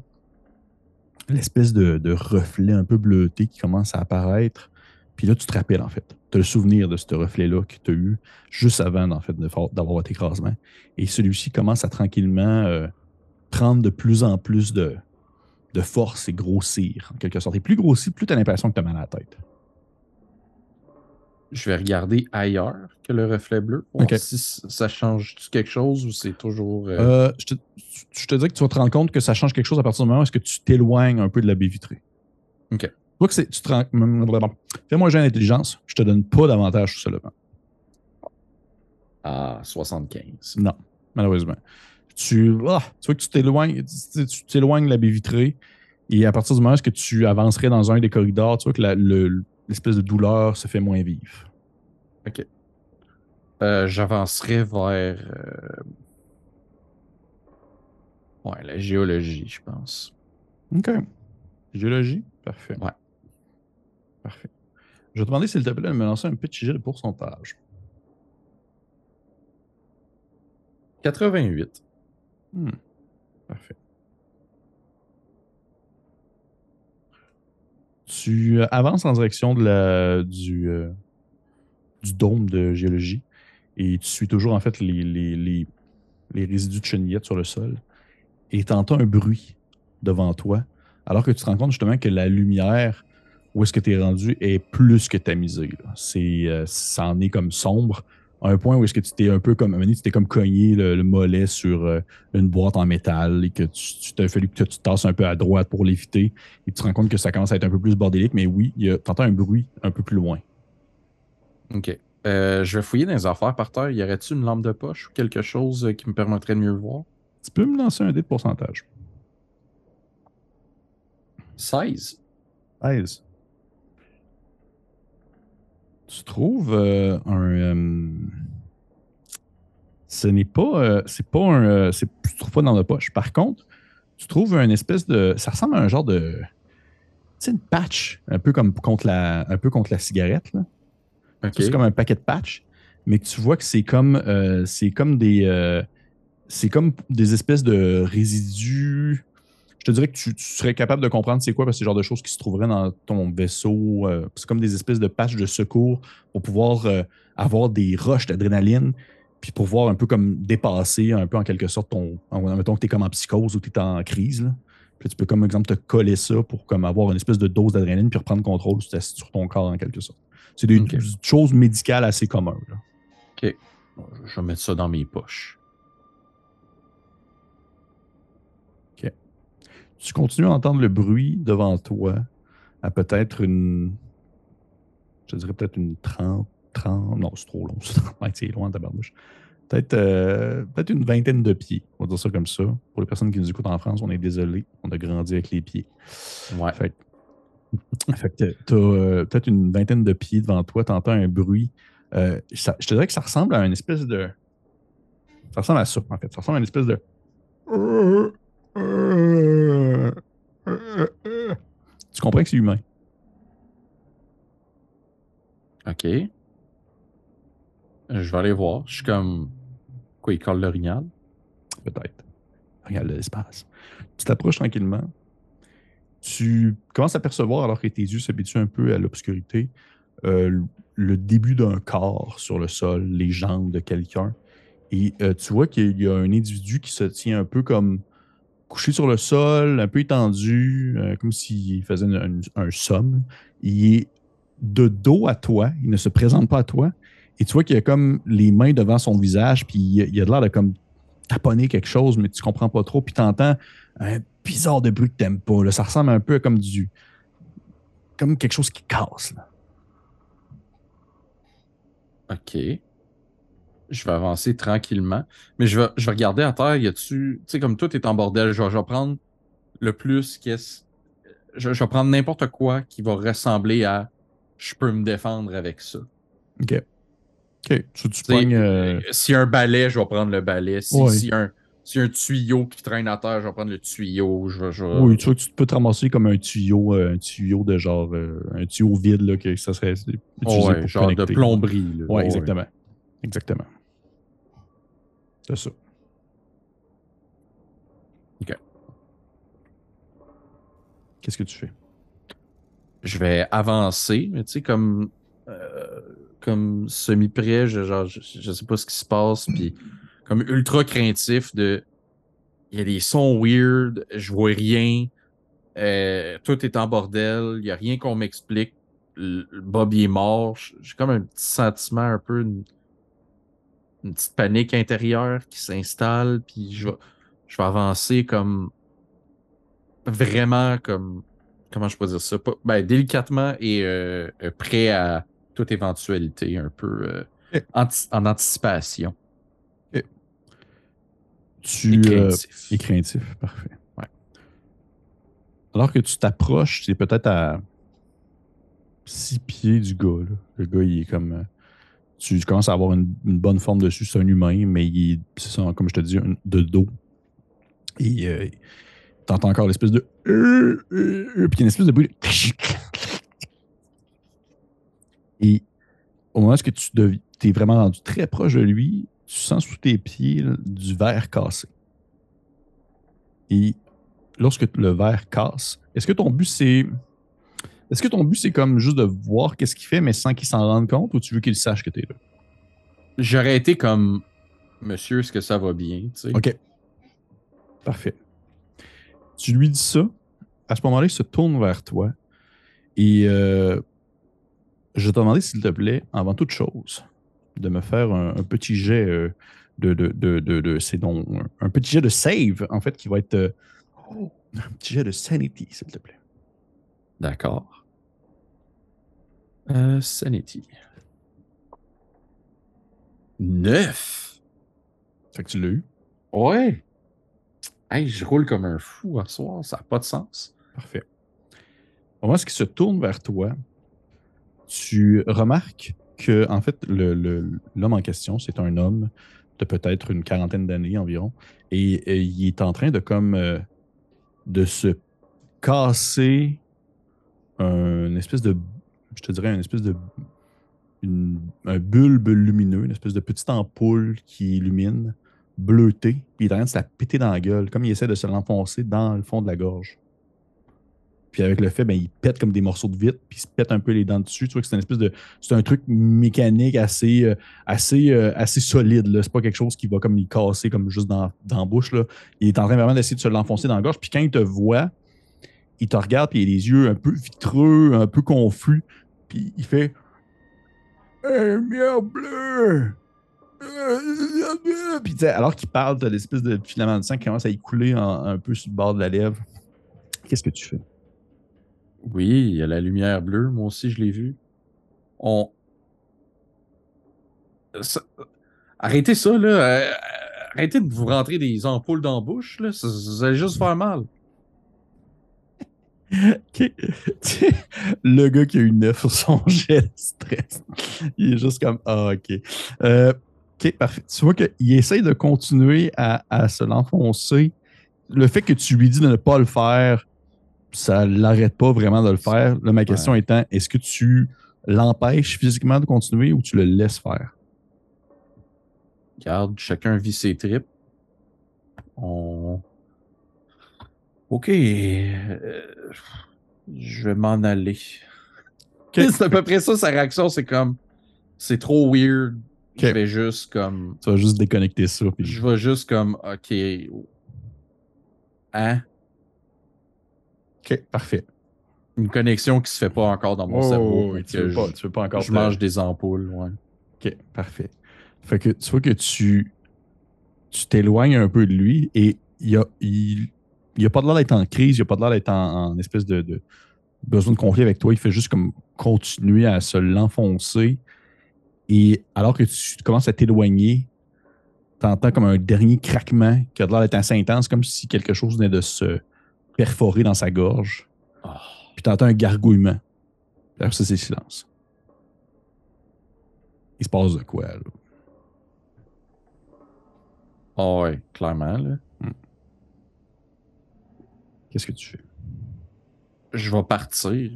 l'espèce de, reflet un peu bleuté qui commence à apparaître. Puis là, tu te rappelles, en fait. Tu as le souvenir de ce reflet-là que tu as eu juste avant, en fait, d'avoir votre écrasement. Et celui-ci commence à tranquillement prendre de plus en plus de, de force et grossir, en quelque sorte. Et plus grossi, plus tu as l'impression que tu as mal à la tête. Je vais regarder ailleurs que le reflet bleu. Voir si ça change quelque chose ou c'est toujours. Euh, euh, je, te, je, te, dis que tu vas te rendre compte que ça change quelque chose à partir du moment où est-ce que tu t'éloignes un peu de la baie vitrée. OK. que c'est, tu te rends... Fais-moi un jeu d'intelligence, je te donne pas d'avantage sur ce Ah, 75. Non, malheureusement tu, ah, tu vois que tu t'éloignes, tu t'éloignes de la baie vitrée. Et à partir du moment où tu avancerais dans un des corridors, tu vois que l'espèce de douleur se fait moins vive. OK. Euh, j'avancerai vers. Euh, ouais, la géologie, je pense. OK. Géologie? Parfait. Ouais. Parfait. Je vais te demander, s'il te plaît, de me lancer un petit jet de pourcentage. 88. Hmm. Parfait. Tu euh, avances en direction de la, du, euh, du dôme de géologie et tu suis toujours en fait les, les, les, les résidus de chenillettes sur le sol et tu entends un bruit devant toi alors que tu te rends compte justement que la lumière où est-ce que tu es rendu est plus que tamisée. C'est, euh, ça en est comme sombre un point où est-ce que tu t'es un peu comme, tu t'es comme cogné le, mollet sur euh, une boîte en métal et que tu, t'as fallu que tu te tasses un peu à droite pour l'éviter et tu te rends compte que ça commence à être un peu plus bordélique, mais oui, tu entends un bruit un peu plus loin. OK. Euh, je vais fouiller dans les affaires par terre. Y aurait-il une lampe de poche ou quelque chose euh, qui me permettrait de mieux voir? Tu peux me lancer un dé de pourcentage. 16. 16 tu trouves euh, un. Euh, ce n'est pas. Euh, c'est pas un. c'est, tu trouves pas dans la poche. Par contre, tu trouves un espèce de. Ça ressemble à un genre de. Tu sais, une patch, un peu comme contre la, un peu contre la cigarette. Là. C'est comme un paquet de patch, mais tu vois que c'est comme, c'est comme des. c'est comme des espèces de résidus. Je te dirais que tu, serais capable de comprendre c'est quoi, parce que c'est le genre de choses qui se trouveraient dans ton vaisseau. Euh, c'est comme des espèces de patchs de secours pour pouvoir euh, avoir des rushs d'adrénaline, puis pouvoir un peu comme dépasser un peu en quelque sorte ton. Mettons que tu es comme en psychose ou tu es en crise. Là. Puis tu peux comme exemple te coller ça pour comme avoir une espèce de dose d'adrénaline puis reprendre contrôle sur ton corps en quelque sorte. C'est des choses médicales assez communes. OK. Je vais mettre ça dans mes poches. Tu continues à entendre le bruit devant toi à peut-être une. Je dirais peut-être une 30, 30. Non, c'est trop long. C'est loin de ta barbouche. Peut-être euh, peut une vingtaine de pieds. On va dire ça comme ça. Pour les personnes qui nous écoutent en France, on est désolé. On a grandi avec les pieds. Ouais. Fait, fait que tu as euh, peut-être une vingtaine de pieds devant toi. Tu entends un bruit. Euh, je te dirais que ça ressemble à une espèce de. Ça ressemble à ça, en fait. Ça ressemble à une espèce de. Tu comprends que c'est humain. OK. Je vais aller voir. Je suis comme. Quoi, il colle l'orignal? Peut-être. Regarde l'espace. Tu t'approches tranquillement. Tu commences à percevoir, alors que tes yeux s'habituent un peu à l'obscurité, euh, le début d'un corps sur le sol, les jambes de quelqu'un. Et euh, tu vois qu'il y a un individu qui se tient un peu comme couché sur le sol, un peu étendu, euh, comme s'il faisait un somme. Il est de dos à toi, il ne se présente pas à toi, et tu vois qu'il a comme les mains devant son visage, puis il a de l'air de comme taponner quelque chose, mais tu comprends pas trop, puis tu entends un bizarre de bruit que t'aimes pas. Ça ressemble un peu comme du. comme quelque chose qui casse. Là. OK. Je vais avancer tranquillement. Mais je vais, je vais regarder à terre. Y a-tu. Tu sais, comme tout est en bordel, je vais, prendre le plus qu'est-ce. Je, je, vais prendre n'importe quoi qui va ressembler à je peux me défendre avec ça. OK. OK. Tu, tu pognes, euh, Si un balai, je vais prendre le balai. Si, si un, si un tuyau qui traîne à terre, je vais prendre le tuyau. Je, Oui, tu vois, tu peux te ramasser comme un tuyau, euh, un tuyau de genre, euh, un tuyau vide, là, que ça serait utilisé pour genre de plomberie. Oui, exactement. Exactement. C'est ça. OK. Qu'est-ce que tu fais? Je vais avancer, mais tu sais, comme, euh, comme semi-prêt, je, genre, je, je, sais pas ce qui se passe, puis comme ultra craintif de. Il y a des sons weird, je vois rien, euh, tout est en bordel, il n'y a rien qu'on m'explique. Bobby est mort. J'ai comme un petit sentiment, un peu une, petite panique intérieure qui s'installe, puis je vais, je vais avancer comme vraiment comme comment je peux dire ça? Ben, délicatement et euh, euh, prêt à toute éventualité, un peu euh, en anticipation. Tu, et craintif. et craintif, parfait. Ouais. Alors que tu t'approches, c'est peut-être à six pieds du gars. Là. Le gars, il est comme. Tu commences à avoir une, bonne forme dessus. C'est un humain, mais il est, ça, comme je te dis, de dos. Et t'entends encore l'espèce de. Puis il y a une espèce de bruit. Et au moment où tu es vraiment rendu très proche de lui, tu sens sous tes pieds du verre cassé. Et lorsque le verre casse, est-ce que ton but c'est. Est-ce que ton but c'est comme juste de voir qu'est-ce qu'il fait, mais sans qu'il s'en rende compte, ou tu veux qu'il sache que tu es là? J'aurais été comme Monsieur, est-ce que ça va bien? Tu sais? OK. Parfait. Tu lui dis ça. À ce moment-là, il se tourne vers toi. Et euh, je vais te demander, s'il te plaît, avant toute chose, de me faire un, petit jet euh, de, de, de, de c'est donc un petit jet de save, en fait, qui va être euh, un petit jet de sanity, s'il te plaît. D'accord. Sanity. Neuf. Fait que tu l'as eu. Ouais. Hey, je roule comme un fou à soir, ça n'a pas de sens. Parfait. Au moment où il se tourne vers toi, tu remarques que, en fait, l'homme en question, c'est un homme de peut-être une quarantaine d'années environ, et, il est en train de comme euh, de se casser un espèce de, je te dirais, une espèce de un bulbe lumineux, une espèce de petite ampoule qui illumine bleutée, puis il est en train de se la péter dans la gueule, comme il essaie de se l'enfoncer dans le fond de la gorge. Puis avec le fait, ben, il pète comme des morceaux de vitre, puis il se pète un peu les dents dessus. Tu vois que c'est une espèce de. C'est un truc mécanique assez, euh, assez, euh, assez solide. C'est pas quelque chose qui va comme il casser comme juste dans, dans la bouche. Là. Il est en train vraiment d'essayer de se l'enfoncer dans la gorge. Puis quand il te voit, il te regarde, puis il a les yeux un peu vitreux, un peu confus. Puis il fait Lumière bleue! Puis alors qu'il parle, t'as l'espèce de filament de sang qui commence à y couler un peu sur le bord de la lèvre. Qu'est-ce que tu fais? Oui, il y a la lumière bleue. Moi aussi, je l'ai vu. On. Arrêtez ça, là. Euh, arrêtez de vous rentrer des ampoules dans la bouche, là. Ça va juste faire mal. le gars qui a eu 9 sur son jet de stress, il est juste comme Ah, ok. Euh, ok, parfait. Tu vois qu'il essaye de continuer à, à se l'enfoncer. Le fait que tu lui dis de ne pas le faire, ça l'arrête pas vraiment de le faire. Là, ma question étant, est-ce que tu l'empêches physiquement de continuer ou tu le laisses faire? Regarde, chacun vit ses tripes. On... OK. Euh, je vais m'en aller. c'est à peu près ça, sa réaction. C'est comme, c'est trop weird. Je vais juste comme. Tu vas juste déconnecter ça. Je vais juste comme, OK. Hein? OK, parfait. Une connexion qui se fait pas encore dans mon cerveau. tu, veux pas, veux pas encore. Je mange des ampoules, ouais. OK, parfait. Fait que tu vois que tu tu t'éloignes un peu de lui et il a, il, il a pas de l'air d'être en crise, il a pas de l'air d'être en, espèce de, de, besoin de conflit avec toi. Il fait juste comme continuer à se l'enfoncer. Et alors que tu commences à t'éloigner, tu entends comme un dernier craquement qui a l'air d'être assez intense, comme si quelque chose venait de se perforé dans sa gorge. Ah. Puis tu entends un gargouillement. Après ça, c'est silence. Il se passe de quoi, là? Ah ouais, clairement, là. Qu'est-ce que tu fais? Je vais partir.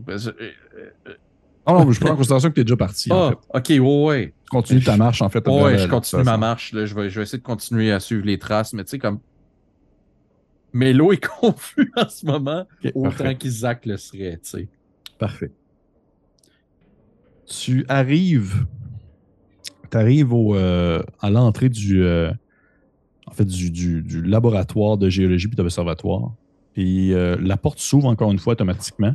Ah non, je prends en considération que tu es déjà parti. Ah, ok, ouais, ouais. Tu continues ta marche, en fait. Ouais, je continue ma marche. Là. Je, vais, je vais essayer de continuer à suivre les traces, mais tu sais, comme l'eau est confus en ce moment, autant qu'Isaac le serait, tu sais. Parfait. Tu arrives, tu arrives au, euh, à l'entrée du, euh, en fait, du, du, laboratoire de géologie puis d'observatoire. Puis euh, la porte s'ouvre encore une fois automatiquement.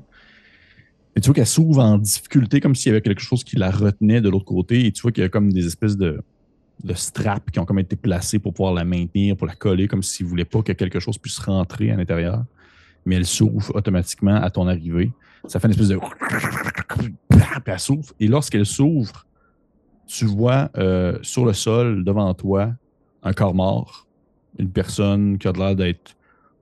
Et tu vois qu'elle s'ouvre en difficulté, comme s'il y avait quelque chose qui la retenait de l'autre côté. Et tu vois qu'il y a comme des espèces de, straps qui ont comme été placés pour pouvoir la maintenir, pour la coller, comme s'ils ne voulaient pas que quelque chose puisse rentrer à l'intérieur. Mais elle s'ouvre automatiquement à ton arrivée. Ça fait une espèce de. Puis elle s'ouvre. Et lorsqu'elle s'ouvre, tu vois euh, sur le sol devant toi un corps mort, une personne qui a l'air d'être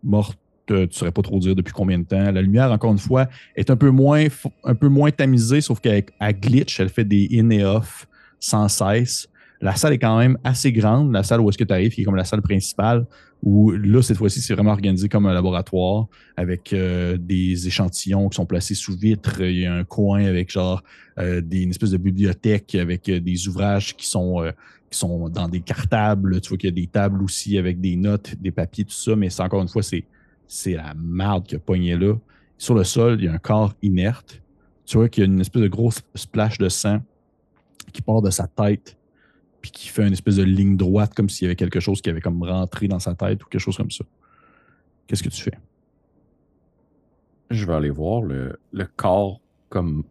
morte, tu ne saurais pas trop dire depuis combien de temps. La lumière, encore une fois, est un peu moins, un peu moins tamisée, sauf qu'elle glitch, elle fait des in et off sans cesse. La salle est quand même assez grande, la salle où est-ce que tu arrives, qui est comme la salle principale, où là, cette fois-ci, c'est vraiment organisé comme un laboratoire avec euh, des échantillons qui sont placés sous vitre. Il y a un coin avec genre euh, des, une espèce de bibliothèque avec euh, des ouvrages qui sont, qui sont dans des cartables. Tu vois qu'il y a des tables aussi avec des notes, des papiers, tout ça, mais c'est encore une fois, c'est, c'est la merde qui a pogné là. Sur le sol, il y a un corps inerte. Tu vois qu'il y a une espèce de grosse splash de sang qui part de sa tête puis qui fait une espèce de ligne droite comme s'il y avait quelque chose qui avait comme rentré dans sa tête ou quelque chose comme ça. Qu'est-ce que tu fais? Je vais aller voir le, corps comme.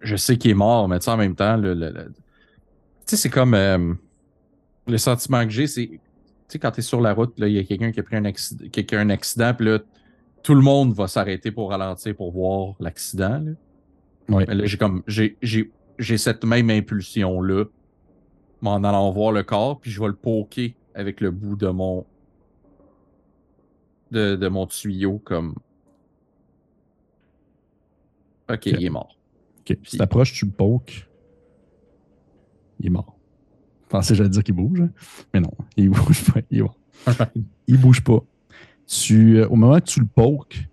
Je sais qu'il est mort, mais tu sais, en même temps, le, tu sais, c'est comme. Euh, le sentiment que j'ai, c'est. Tu sais, quand tu es sur la route, il y a quelqu'un qui a pris un accident, qui un accident, puis là, tout le monde va s'arrêter pour ralentir pour voir l'accident. Oui. Mais là, j'ai comme. J'ai cette même impulsion-là en allant voir le corps, puis je vais le poker avec le bout de mon de, de mon tuyau comme OK, il est mort. OK. Si t'approches, tu le pokes. Il est mort. Je pensais j'allais dire qu'il bouge, hein. mais non, il bouge pas. Il, il bouge pas. Tu, euh, au moment que tu le pokes,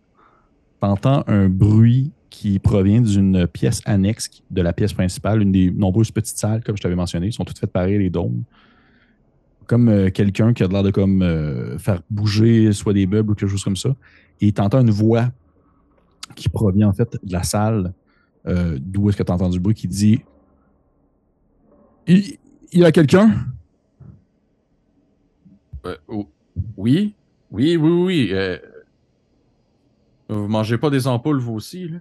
entends un bruit qui provient d'une pièce annexe de la pièce principale, une des nombreuses petites salles, comme je t'avais mentionné, sont toutes faites pareil, les dômes. comme quelqu'un qui a l'air de comme faire bouger soit des meubles ou quelque chose comme ça. Et tu entends une voix qui provient en fait de la salle d'où est-ce que tu as entendu le bruit qui dit Il, y a quelqu'un? Oui, oui, oui, oui. vous mangez pas des ampoules, vous aussi, là?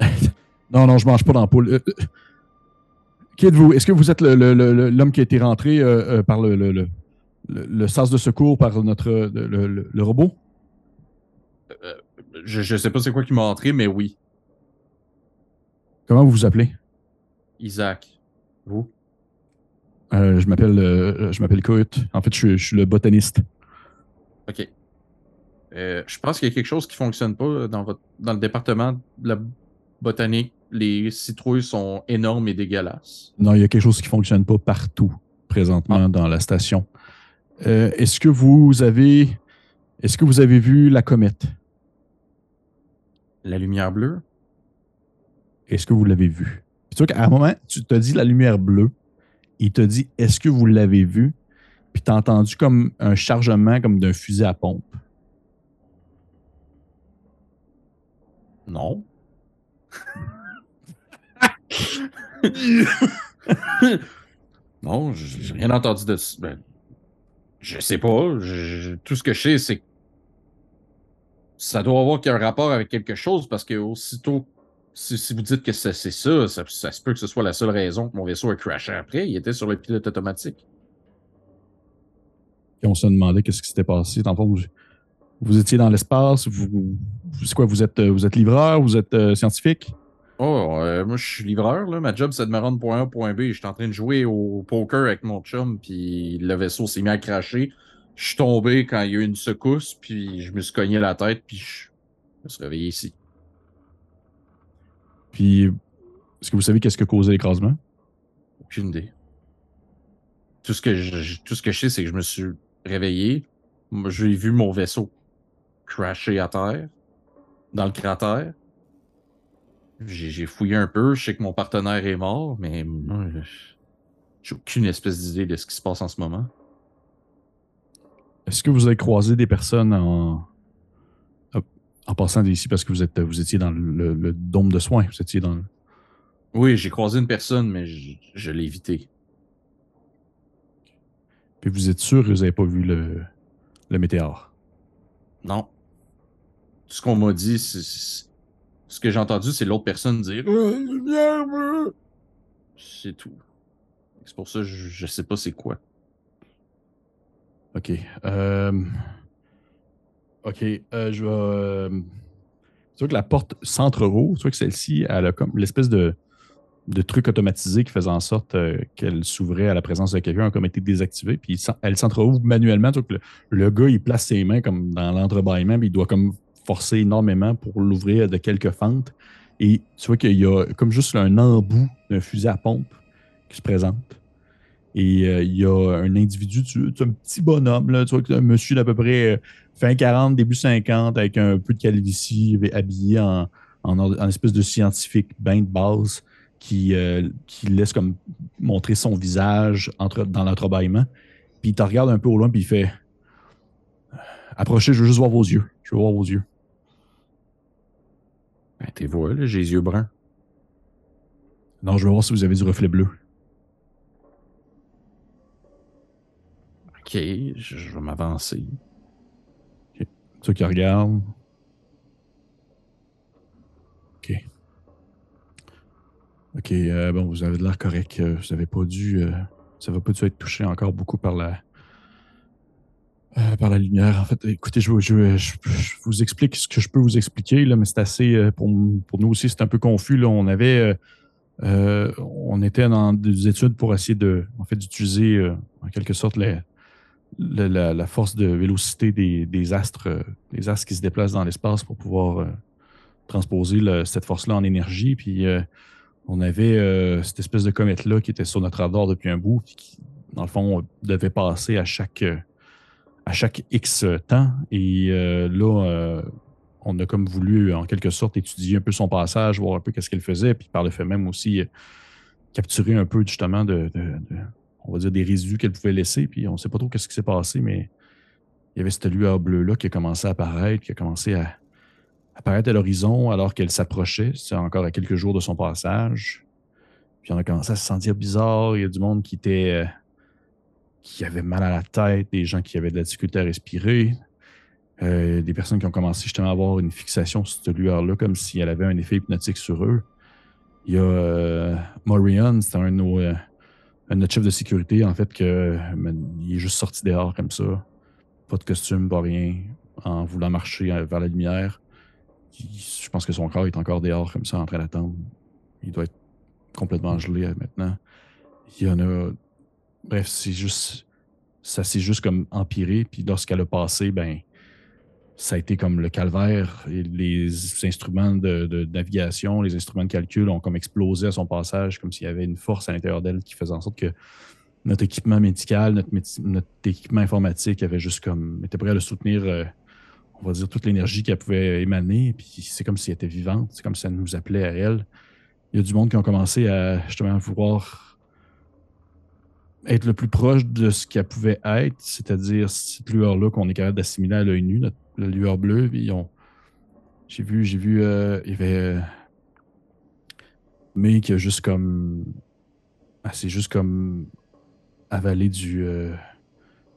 non, non, je mange pas d'ampoules. Qui êtes-vous? Est-ce que vous êtes l'homme qui a été rentré euh, euh, par le, le, sas de secours par notre le, robot? Euh, je ne sais pas c'est quoi qui m'a entré, mais oui. Comment vous vous appelez? Isaac. Vous? Je m'appelle je m'appelle En fait, je, suis le botaniste. OK. je pense qu'il y a quelque chose qui ne fonctionne pas dans, votre, dans le département de la botanique les citrouilles sont énormes et dégueulasses. Non, il y a quelque chose qui ne fonctionne pas partout présentement ah. dans la station. Euh, est-ce que vous avez est-ce que vous avez vu la comète? La lumière bleue? Est-ce que vous l'avez vue? Tu vois qu'à un moment, tu te dis la lumière bleue, il te dit est-ce que vous l'avez vue? Puis tu as entendu comme un chargement comme d'un fusil à pompe. Non. non, j'ai rien entendu de ça. Ben, je sais pas. tout ce que je sais, c'est que ça doit avoir un rapport avec quelque chose parce que aussitôt, si, vous dites que c'est ça, ça, se peut que ce soit la seule raison que mon vaisseau a crashé après. Il était sur le pilote automatique. Et on se demandait qu'est-ce qui s'était passé. Dans vous, vous étiez dans l'espace. Vous, c'est quoi? Vous êtes, vous êtes livreur? Vous êtes euh, scientifique? Oh, euh, moi, je suis livreur. Là. Ma job, c'est de me rendre point A, point B. J'étais en train de jouer au poker avec mon chum, puis le vaisseau s'est mis à cracher. Je suis tombé quand il y a eu une secousse, puis je me suis cogné la tête, puis je me suis réveillé ici. Puis, est-ce que vous savez qu'est-ce qui a causé l'écrasement? Aucune idée. Tout ce que je, tout ce que je sais, c'est que je me suis réveillé. J'ai vu mon vaisseau crasher à terre, dans le cratère. J'ai fouillé un peu, je sais que mon partenaire est mort, mais j'ai aucune espèce d'idée de ce qui se passe en ce moment. Est-ce que vous avez croisé des personnes en, en passant d'ici parce que vous, êtes, vous étiez dans le, dôme de soins? Vous étiez dans Oui, j'ai croisé une personne, mais je, l'ai évité. Puis vous êtes sûr que vous n'avez pas vu le, le météore? Non. Tout ce qu'on m'a dit, c'est ce que j'ai entendu, c'est l'autre personne dire C'est tout. C'est pour ça que je, ne sais pas c'est quoi. Ok. Euh, ok. Euh, je vais. Tu vois que la porte centre-roue, tu vois que celle-ci, elle a comme l'espèce de, de truc automatisé qui faisait en sorte qu'elle s'ouvrait à la présence de quelqu'un a comme été désactivé. Puis elle centre-rouvre manuellement. Tu vois que le, gars, il place ses mains comme dans l'entrebâillement, puis il doit comme forcer énormément pour l'ouvrir de quelques fentes. Et tu vois qu'il y a comme juste un embout d'un fusil à pompe qui se présente. Et euh, il y a un individu, tu, un petit bonhomme, tu vois, un monsieur d'à peu près euh, fin 40, début 50, avec un peu de calvitie, habillé en, en, espèce de scientifique bain de base qui, euh, qui laisse comme montrer son visage entre, dans l'entrebâillement. Puis il te regarde un peu au loin, puis il fait Approchez, je veux juste voir vos yeux. Je veux voir vos yeux. Ben, t'es vois, là, j'ai les yeux bruns. Non, je veux voir si vous avez du reflet bleu. Ok, je, vais m'avancer. Toi qui regarde. Ok. Ok, euh, bon, vous avez de l'air correct. Euh, vous n'avez pas dû. Euh, ça va pas dû être touché encore beaucoup par la, euh, par la lumière. En fait, écoutez, je, vous explique ce que je peux vous expliquer, là, mais c'est assez, pour, nous aussi, c'est un peu confus. Là. On avait, on était dans des études pour essayer de, en fait, d'utiliser en quelque sorte la, force de vélocité des, astres, des astres qui se déplacent dans l'espace pour pouvoir transposer cette force-là en énergie. Puis on avait cette espèce de comète-là qui était sur notre radar depuis un bout, qui, dans le fond, devait passer à chaque à chaque X temps. Et euh, là, euh, on a comme voulu, en quelque sorte, étudier un peu son passage, voir un peu qu'est-ce qu'elle faisait, puis par le fait même aussi euh, capturer un peu justement de, on va dire, des résidus qu'elle pouvait laisser. Puis on ne sait pas trop ce qui s'est passé, mais il y avait cette lueur bleue-là qui a commencé à apparaître, qui a commencé à apparaître à l'horizon alors qu'elle s'approchait. C'est encore à quelques jours de son passage. Puis on a commencé à se sentir bizarre. Il y a du monde qui était. Euh, qui avait mal à la tête, des gens qui avaient de la difficulté à respirer, euh, des personnes qui ont commencé justement à avoir une fixation sur cette lueur-là, comme si elle avait un effet hypnotique sur eux. Il y a euh, Morion, c'est un, euh, un de notre chef de sécurité, en fait, que, il est juste sorti dehors comme ça. Pas de costume, pas rien, en voulant marcher vers la lumière. je pense que son corps est encore dehors comme ça, en train d'attendre. Il doit être complètement gelé maintenant. Il y en a. Bref, c'est juste. Ça s'est juste comme empiré. Puis lorsqu'elle a passé, ben, ça a été comme le calvaire. Et les instruments de, navigation, les instruments de calcul ont comme explosé à son passage, comme s'il y avait une force à l'intérieur d'elle qui faisait en sorte que notre équipement médical, notre, notre équipement informatique avait juste comme était prêt à le soutenir, euh, on va dire, toute l'énergie qu'elle pouvait émaner. Puis c'est comme si elle était vivante, c'est comme si elle nous appelait à elle. Il y a du monde qui ont commencé à justement vouloir être le plus proche de ce qu'elle pouvait être, c'est-à-dire cette lueur-là qu'on est capable d'assimiler à l'œil nu, notre la lueur bleue. Puis ont... J'ai vu, j'ai vu, euh, il y avait. Euh, mais qui a juste comme. Ah, c'est juste comme avaler du, euh,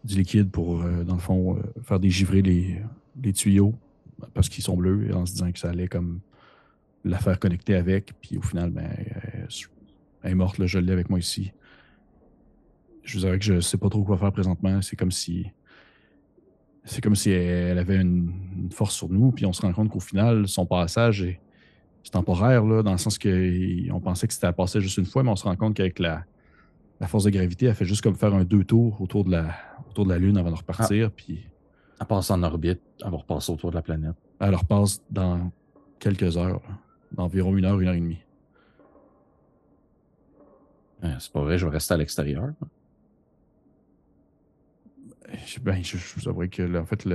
du liquide pour, dans le fond, faire dégivrer les, les tuyaux parce qu'ils sont bleus en se disant que ça allait comme la faire connecter avec. Puis au final, ben, elle, est morte, je l'ai avec moi ici. Je vous dirais que je sais pas trop quoi faire présentement. C'est comme si c'est comme si elle avait une, force sur nous, puis on se rend compte qu'au final, son passage est, temporaire, là, dans le sens qu'on pensait que c'était à passer juste une fois, mais on se rend compte qu'avec la, force de gravité, elle fait juste comme faire un deux tours autour de la, autour de la Lune avant de repartir. Ah. Puis, elle passe en orbite, elle va repasser autour de la planète. Elle repasse dans quelques heures, d'environ une heure, une heure et demie. C'est pas vrai, je vais rester à l'extérieur ben, je, vous avouerai que en fait,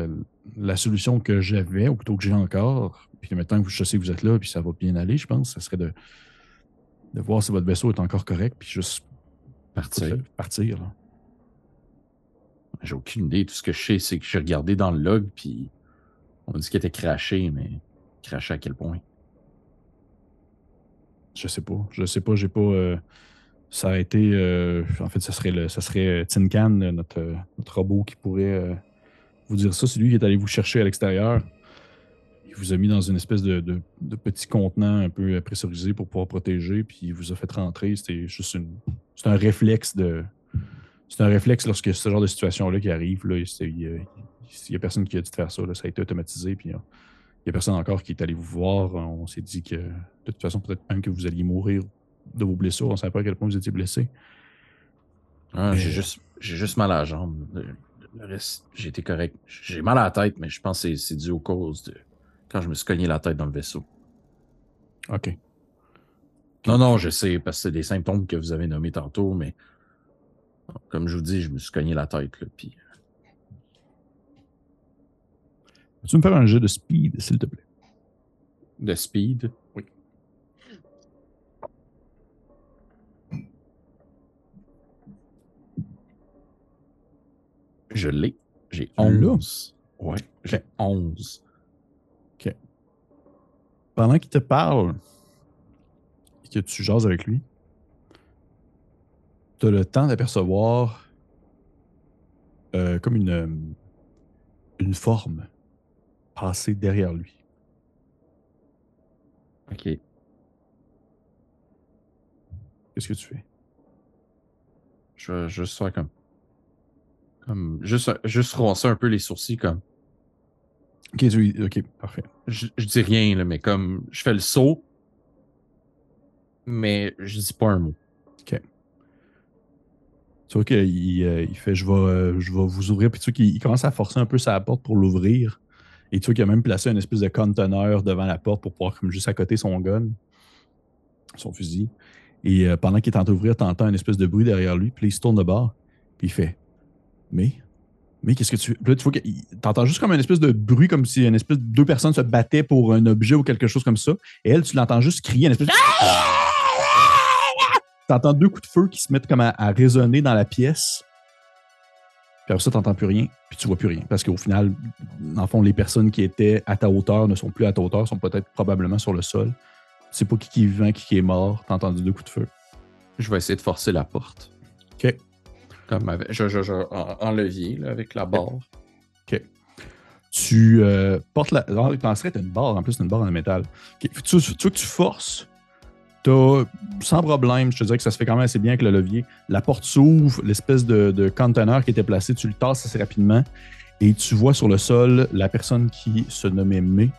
la solution que j'avais, ou plutôt que j'ai encore, puis maintenant que je sais que vous êtes là, puis ça va bien aller, je pense, ça serait de, de voir si votre vaisseau est encore correct, puis juste partir. partir J'ai aucune idée. Tout ce que je sais, c'est que j'ai regardé dans le log, puis on dit qu'il était craché, mais craché à quel point? Je sais pas. Je sais pas. J'ai pas. Euh, ça a été. Euh, en fait, ça serait, le, serait Tin Can, notre, notre robot, qui pourrait euh, vous dire ça. C'est lui qui est allé vous chercher à l'extérieur. Il vous a mis dans une espèce de, de, petit contenant un peu pressurisé pour pouvoir protéger, puis il vous a fait rentrer. C'était juste. C'est un réflexe de. C'est un réflexe lorsque ce genre de situation-là qui arrive. Là, il n'y a, personne qui a dû faire ça. Ça a été automatisé. Puis il n'y a personne encore qui est allé vous voir. On s'est dit que de toute façon, peut-être même que vous alliez mourir de vos blessures. On ne savait pas à quel point vous étiez blessé. Ah, j'ai juste, juste mal à la jambe. Le, reste, j'ai été correct. J'ai mal à la tête, mais je pense que c'est dû aux causes de quand je me suis cogné la tête dans le vaisseau. OK. Non, non, je sais, parce que c'est des symptômes que vous avez nommés tantôt, mais comme je vous dis, je me suis cogné la tête. Là, puis... Peux-tu me faire un jeu de speed, s'il te plaît? De speed? Je l'ai. J'ai 11. Ouais, j'ai 11. OK. Pendant qu'il te parle et que tu jases avec lui, tu as le temps d'apercevoir euh, comme une, une forme passer derrière lui. OK. Qu'est-ce que tu fais? Je vais juste faire comme juste, juste roncer un peu les sourcils, comme. Ok, ok, parfait. Je, dis rien, là, mais comme je fais le saut, mais je dis pas un mot. Ok. Tu vois qu'il euh, il fait je vais, euh, je vais vous ouvrir, puis tu vois qu'il commence à forcer un peu sa porte pour l'ouvrir. Et tu vois qu'il a même placé une espèce de conteneur devant la porte pour pouvoir, comme juste à côté, son gun, son fusil. Et euh, pendant qu'il est en train d'ouvrir, tu entends une espèce de bruit derrière lui, puis il se tourne de bord, puis il fait mais, mais qu'est-ce que tu. Là, tu vois que t'entends juste comme une espèce de bruit, comme si une espèce de deux personnes se battaient pour un objet ou quelque chose comme ça. Et elle, tu l'entends juste crier, une espèce de. Tu entends deux coups de feu qui se mettent comme à, résonner dans la pièce. Puis après ça, tu n'entends plus rien, puis tu vois plus rien. Parce qu'au final, en fond, les personnes qui étaient à ta hauteur ne sont plus à ta hauteur, sont peut-être probablement sur le sol. Tu sais pas qui, est vivant, qui, est mort. Tu as entendu deux coups de feu. Je vais essayer de forcer la porte. OK. Comme avec, je, en, levier, avec la barre. OK. Tu euh, portes la. Non, tu penserais que une barre, en plus, une barre en métal. Tu, tu, veux que tu forces sans problème, je te dirais que ça se fait quand même assez bien avec le levier. La porte s'ouvre, l'espèce de, container qui était placé, tu le tasses assez rapidement et tu vois sur le sol la personne qui se nommait May,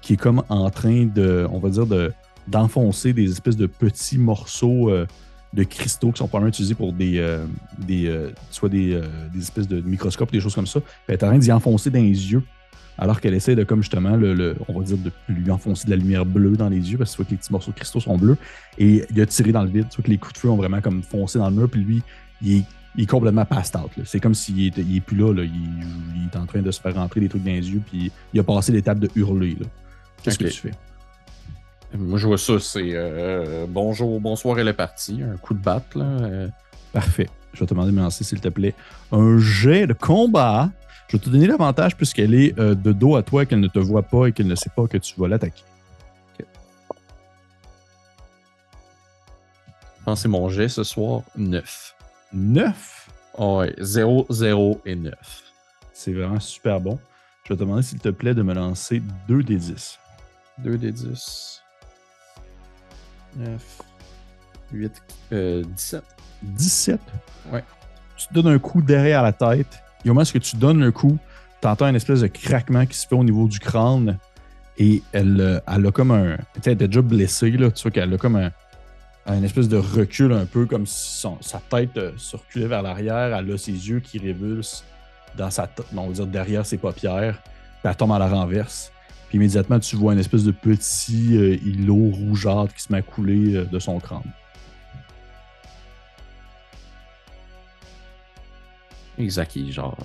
qui est comme en train de, on va dire, de, d'enfoncer des espèces de petits morceaux euh, de cristaux qui sont probablement utilisés pour des, euh, des euh, soit des, des, espèces de microscopes, des choses comme ça. Elle est en train d'y enfoncer dans les yeux alors qu'elle essaie de, comme justement, le, on va dire, de lui enfoncer de la lumière bleue dans les yeux, parce que tu vois que les petits morceaux de cristaux sont bleus, et il a tiré dans le vide, tu vois que les coups de feu ont vraiment comme foncé dans le mur, puis lui, il est, complètement passed out. C'est comme s'il est, est plus là, Il, est en train de se faire rentrer des trucs dans les yeux, puis il a passé l'étape de hurler. Qu'est-ce que tu fais? Moi, je vois ça, c'est euh, bonjour, bonsoir, elle est partie. Un coup de batte, là. Euh. Parfait. Je vais te demander de me lancer, s'il te plaît, un jet de combat je vais te donner l'avantage puisqu'elle est euh, de dos à toi, qu'elle ne te voit pas et qu'elle ne sait pas que tu vas l'attaquer. Je pense que c'est mon jet ce soir, 9. 9? ouais, 0, 0 et 9. C'est vraiment super bon. Je vais te demander, s'il te plaît, de me lancer 2 des 10. 2 des 10. 9, 8, 17. 17? Ouais. Tu te donnes un coup derrière la tête et au moment où tu donnes le coup, tu entends une espèce de craquement qui se fait au niveau du crâne. Et elle, euh, elle a comme un. Elle est déjà blessée, là. Tu vois qu'elle a comme un, un espèce de recul, un peu comme si sa tête euh, se reculait vers l'arrière. Elle a ses yeux qui révulsent dans sa tête, on va dire derrière ses paupières. Puis elle tombe à la renverse. Puis immédiatement, tu vois une espèce de petit euh, îlot rougeâtre qui se met à couler de son crâne. Exact, genre.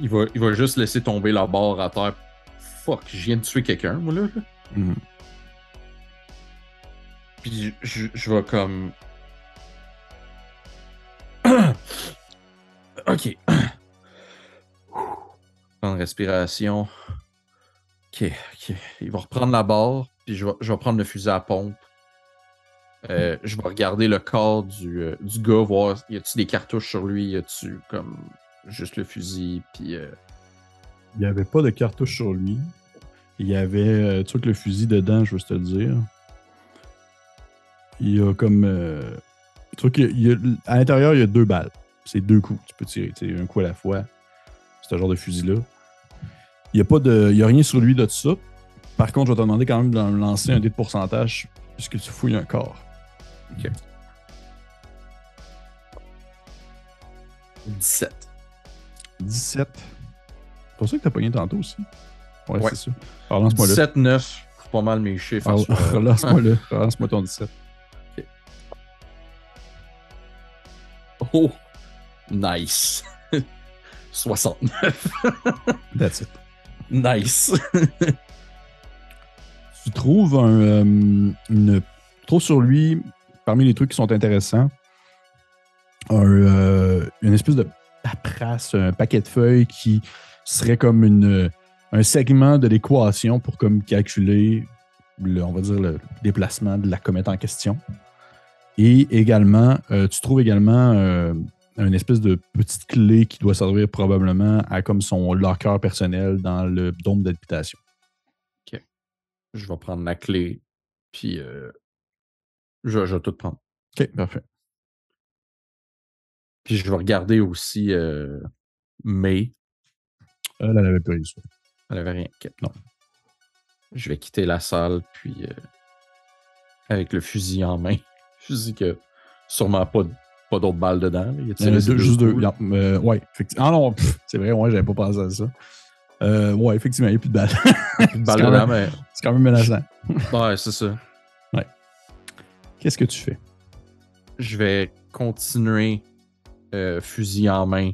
Il va, il va juste laisser tomber la barre à terre. Fuck, je viens de tuer quelqu'un, moi, là. Mhm. Puis je, je, vais comme. ok. Prendre respiration. Ok, ok. Il va reprendre la barre, puis je vais, je vais prendre le fusil à pompe. Euh, je vais regarder le corps du, euh, du gars, voir y a-tu des cartouches sur lui, y a-tu comme juste le fusil, puis. Euh, il n'y avait pas de cartouches sur lui. Il y avait, que le fusil dedans, je veux te dire. Il y a comme. tu vois qu'à l'intérieur, il y a deux balles. C'est deux coups. Tu peux tirer un coup à la fois. C'est un genre de fusil-là. Il n'y a, pas de, il y a rien sur lui de ça. Par contre, je vais te demander quand même de me lancer un dé de pourcentage puisque tu fouilles un corps. Ok. 17. 17. C'est pour ça que t'as pogné tantôt aussi. Ouais, c'est ça. Relance-moi 17, 9. C'est pas mal mes chiffres. Ah, relance-moi le. Relance-moi ton 17. Ok. Oh! Nice! 69. That's it. Nice. tu trouves un, euh, trouves sur lui parmi les trucs qui sont intéressants, euh, une espèce de paperasse, un paquet de feuilles qui serait comme une, un segment de l'équation pour comme calculer, le, on va dire, le déplacement de la comète en question. Et également, euh, tu trouves également euh, une espèce de petite clé qui doit servir probablement à comme son locker personnel dans le dôme d'habitation. OK. Je vais prendre la clé, puis je, vais tout prendre. OK, parfait. Puis je vais regarder aussi euh, May. Elle, elle avait pas rien. Elle avait rien. Non. Je vais quitter la salle, puis euh, avec le fusil en main. Fusil que sûrement pas, pas d'autres balles dedans. Il y a juste deux. Euh, ouais, effectivement. Ah non, c'est vrai, ouais, j'avais pas pensé à ça. Euh, ouais, effectivement, il n'y a plus de balles. plus de balles dedans, mais. C'est quand même menaçant. ouais, c'est ça. Qu'est-ce que tu fais? Je vais continuer euh, fusil en main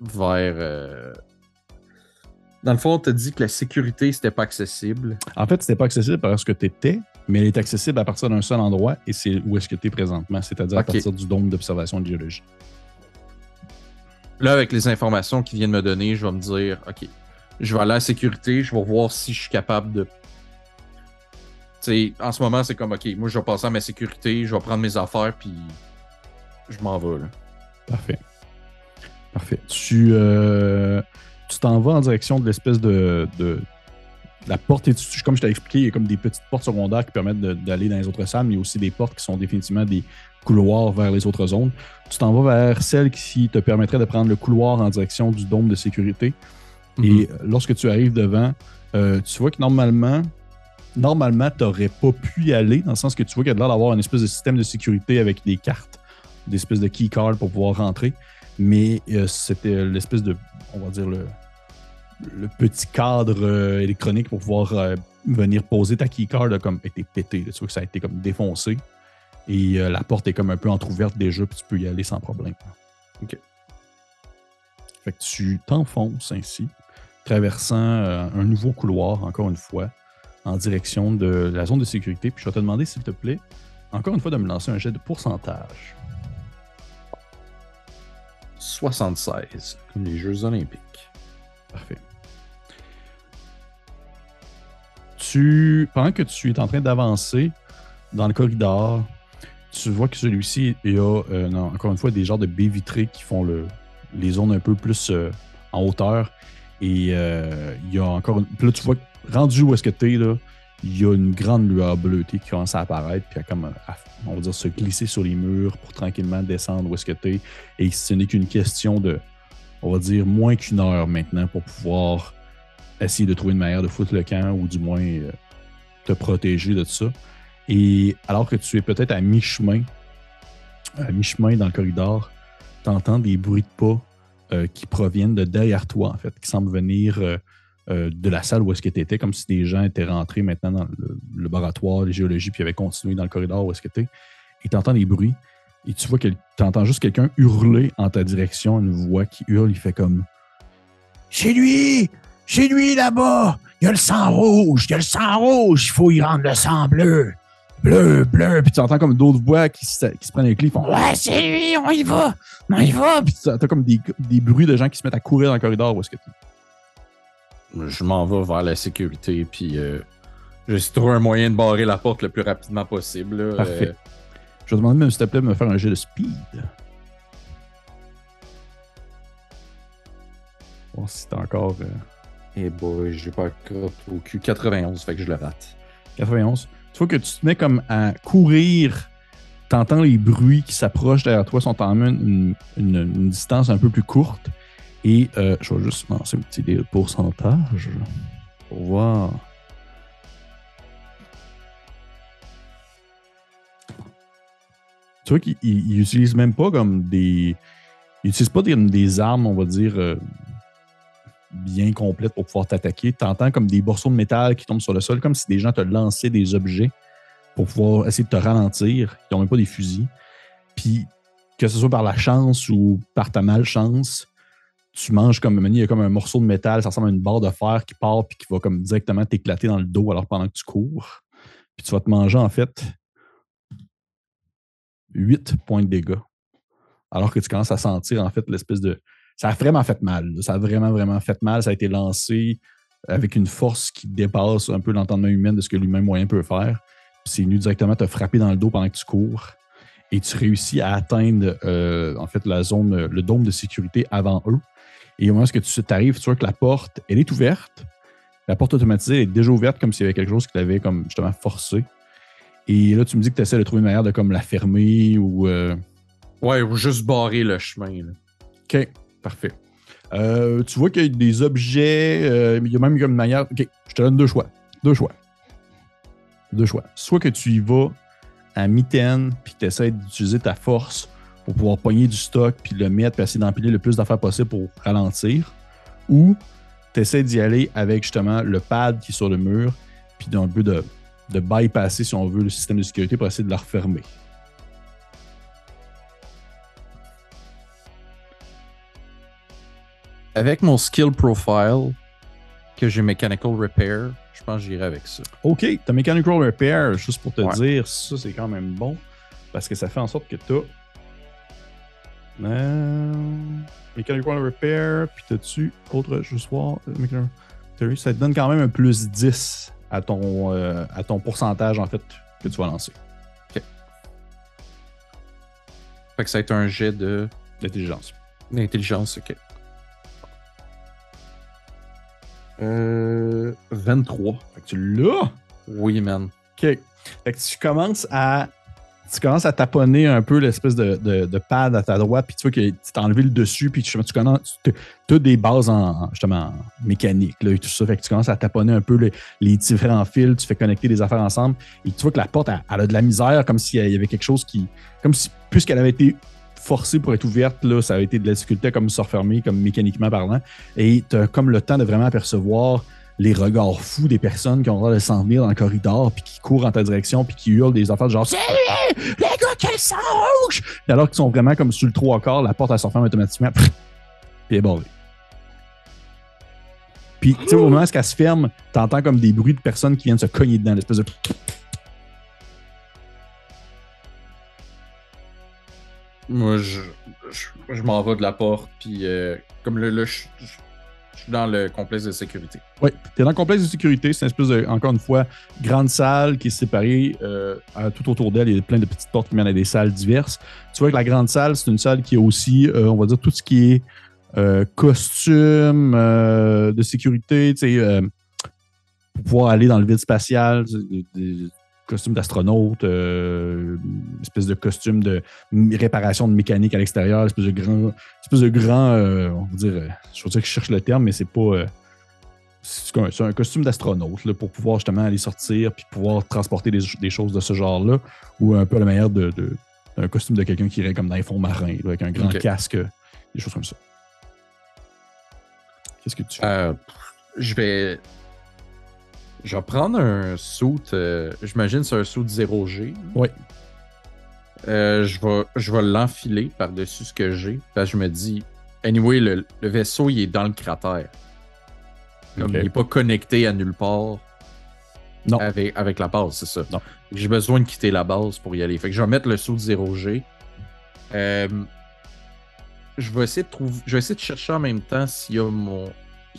vers. Euh, dans le fond, on t'a dit que la sécurité, c'était pas accessible. En fait, c'était pas accessible parce que tu étais, mais elle est accessible à partir d'un seul endroit et c'est où est-ce que tu es présentement, c'est-à-dire à partir du dôme d'observation de géologie. Là, avec les informations qu'ils viennent me donner, je vais me dire, OK, je vais aller à la sécurité, je vais voir si je suis capable de. Tu sais, en ce moment, c'est comme, OK, moi, je vais passer à ma sécurité, je vais prendre mes affaires, puis je m'en vais, là. Parfait. Parfait. Tu euh, tu t'en vas en direction de l'espèce de, de- La porte est. Comme je t'ai expliqué, il y a comme des petites portes secondaires qui permettent de- d'aller dans les autres salles, mais il y a aussi des portes qui sont définitivement des couloirs vers les autres zones. Tu t'en vas vers celle qui te permettrait de prendre le couloir en direction du dôme de sécurité. Et euh, lorsque tu arrives devant, euh, tu vois que normalement, normalement, tu n'aurais pas pu y aller, dans le sens que tu vois qu'il y a l'air d'avoir une espèce de système de sécurité avec des cartes, des espèces de keycards pour pouvoir rentrer. Mais euh, c'était l'espèce de, on va dire, le, le petit cadre euh, électronique pour pouvoir euh, venir poser ta keycard a comme été pété. Tu vois que ça a été comme défoncé. Et euh, la porte est comme un peu entrouverte déjà, puis tu peux y aller sans problème. Ok. Fait que tu t'enfonces ainsi, traversant un nouveau couloir, encore une fois, en direction de la zone de sécurité. Puis je vais te demander, s'il te plaît, encore une fois, de me lancer un jet de pourcentage. 76, comme les Jeux Olympiques. Parfait. Tu, pendant que tu es en train d'avancer dans le corridor, tu vois que celui-ci, il y a euh, encore une fois des genres de baies vitrées qui font le, les zones un peu plus euh, en hauteur. Et euh, il y a encore une. puis là, tu vois, rendu où est-ce que tu es, il y a une grande lueur bleutée qui commence à apparaître, puis à comme, à- on va dire, se glisser sur les murs pour tranquillement descendre où est-ce que tu es. Et ce n'est qu'une question de, on va dire, moins qu'une heure maintenant pour pouvoir essayer de trouver une manière de foutre le camp ou du moins euh, te protéger de ça. Et alors que tu es peut-être à mi-chemin, à mi-chemin dans le corridor, tu entends des bruits de pas euh, qui proviennent de derrière toi, en fait, qui semblent venir euh, de la salle où est-ce que tu étais, comme si des gens étaient rentrés maintenant dans le, laboratoire de géologie puis avaient continué dans le corridor où est-ce que tu es. Et tu entends des bruits. Et tu vois que tu entends juste quelqu'un hurler en ta direction, une voix qui hurle, il fait comme Chez lui! Chez lui là-bas! Il y a le sang rouge! Il y a le sang rouge! Il faut y rendre le sang bleu! Bleu, bleu! Puis tu entends comme d'autres voix qui se, qui se prennent les clés, ils font Ouais, c'est lui! On y va! On y va! Puis tu entends comme des, des bruits de gens qui se mettent à courir dans le corridor où est-ce que tu Je m'en vais vers la sécurité, puis euh, j'essaie de trouver un moyen de barrer la porte le plus rapidement possible. là. Parfait. Euh, Je vais te demander même, s'il te plaît, de me faire un jet de speed. Voir si t'as encore. euh, Eh boy, j'ai pas au cul. 91, fait que je le rate. 91. Tu vois que tu te mets comme à courir. T'entends les bruits qui s'approchent derrière toi, sont en une, une, une distance un peu plus courte. Et euh, je vais juste lancer un petit pourcentage pour voir. Tu vois qu'ils ils- ils utilisent même pas comme des. Ils utilisent pas des, des armes, on va dire, euh, bien complètes pour pouvoir t'attaquer. Tu entends comme des morceaux de métal qui tombent sur le sol, comme si des gens te lançaient des objets pour pouvoir essayer de te ralentir. Ils n'ont même pas des fusils. Puis, que ce soit par la chance ou par ta malchance, tu manges comme il y a comme un morceau de métal, ça ressemble à une barre de fer qui part puis qui va comme directement t'éclater dans le dos alors pendant que tu cours. Puis tu vas te manger en fait 8 points de dégâts. Alors que tu commences à sentir en fait l'espèce de. Ça a vraiment fait mal. là. Ça a vraiment, vraiment fait mal. Ça a été lancé avec une force qui dépasse un peu l'entendement humain de ce que l'humain moyen peut faire. Puis c'est venu directement te frapper dans le dos pendant que tu cours. Et tu réussis à atteindre euh, en fait la zone, le dôme de sécurité avant eux. Et au moment où tu arrives, tu vois que la porte, elle est ouverte. La porte automatisée est déjà ouverte comme s'il y avait quelque chose qui l'avait comme justement forcé. Et là, tu me dis que tu essaies de trouver une manière de comme la fermer ou. euh, Ouais, ou juste barrer le chemin. là. OK, parfait. Euh, tu vois qu'il y a des objets, euh, il y a même une manière. OK, je te donne deux choix. Deux choix. Deux choix. Soit que tu y vas à mitaine, puis que tu essaies d'utiliser ta force pour pouvoir pogner du stock, puis le mettre, puis essayer d'empiler le plus d'affaires possible pour ralentir. Ou tu essaies d'y aller avec justement le pad qui est sur le mur, puis d'un peu de, de bypasser, si on veut, le système de sécurité pour essayer de la refermer. Avec mon skill profile, que j'ai Mechanical Repair, je pense que j'irai avec ça. OK, t'as Mechanical Repair, juste pour te dire, ça c'est quand même bon. Parce que ça fait en sorte que t'as. Euh, Mechanical Repair, puis t'as-tu autre, je voir, euh, ça te donne quand même un plus 10 à ton, euh, à ton pourcentage en fait que tu vas lancer. OK. Fait que ça va être un jet de. D'intelligence. D'intelligence, ok. Euh, 23. Fait que tu l'as? Oui, man. OK. Fait que tu commences à tu commences à taponner un peu l'espèce de, de, pad à ta droite, puis tu vois que tu t'es enlevé le dessus, puis tu, tu, tu as des bases en, justement mécanique là, et tout ça. Fait que tu commences à taponner un peu les, différents fils, tu fais connecter des affaires ensemble, et tu vois que la porte, elle, a de la misère, comme s'il y avait quelque chose qui. Comme si, puisqu'elle avait été forcée pour être ouverte, là, ça avait été de la difficulté comme se refermer, comme mécaniquement parlant. Et tu comme le temps de vraiment apercevoir les regards fous des personnes qui ont droit de s'en venir dans le corridor, puis qui courent en ta direction, puis qui hurlent des affaires genre C'est les gars, quel sang rouge! alors qu'ils sont vraiment comme sur le trois quarts, la porte elle se referme automatiquement, puis elle est barrée. Puis, tu sais, au moment où elle se ferme, t'entends comme des bruits de personnes qui viennent se cogner dedans, l'espèce de. Moi, je, je, m'en vais de la porte, puis euh, comme le, le je, je suis dans le complexe de sécurité. Oui, tu es dans le complexe de sécurité. C'est une espèce de, encore une fois, grande salle qui est séparée. Euh, tout autour d'elle, il y a plein de petites portes qui mènent à des salles diverses. Tu vois que la grande salle, c'est une salle qui est aussi, euh, on va dire, tout ce qui est costume de sécurité, tu sais, pour pouvoir aller dans le vide spatial, costume d'astronaute, euh, espèce de costume de réparation de mécanique à l'extérieur, espèce de grand, espèce de grand, euh, on va dire, euh, je veux dire que je cherche le terme, mais c'est pas, c'est un, costume d'astronaute pour pouvoir justement aller sortir puis pouvoir transporter des, choses de ce genre-là, ou un peu la manière de, d'un costume de quelqu'un qui irait comme dans les fonds marins, avec un grand casque, des choses comme ça. Qu'est-ce que tu fais? je vais je vais prendre un suit, euh, j'imagine c'est un suit 0G. Oui. Euh, je vais, je vais l'enfiler par-dessus ce que j'ai. Parce que je me dis, anyway, le, vaisseau, il est dans le cratère. Il n'est pas connecté à nulle part. Non. Avec, avec la base, c'est ça. Non. J'ai besoin de quitter la base pour y aller. Fait que je vais mettre le saut 0G. Euh, je vais essayer de trouver. Je vais essayer de chercher en même temps s'il y a mon.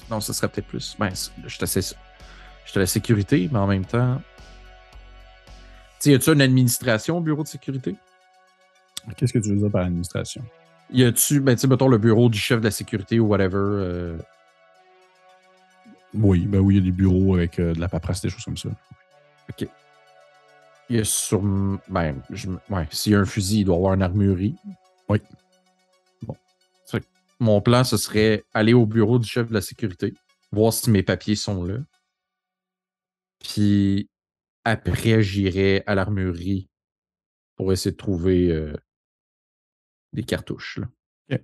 Non, ce serait peut-être plus. Ben, je t'essaie J'étais la sécurité, mais en même temps. Tu y a-tu une administration au bureau de sécurité? Qu'est-ce que tu veux dire par administration? Y a-tu, ben, tu sais, mettons le bureau du chef de la sécurité ou whatever? Euh? Oui, ben oui, il y a des bureaux avec euh, de la paperasse, des choses comme ça. OK. Il y a sur. Ben, ouais, s'il y a un fusil, il doit y avoir une armurerie. Oui. Bon. Mon plan, ce serait aller au bureau du chef de la sécurité, voir si mes papiers sont là. Puis après, j'irai à l'armurerie pour essayer de trouver des cartouches. Tu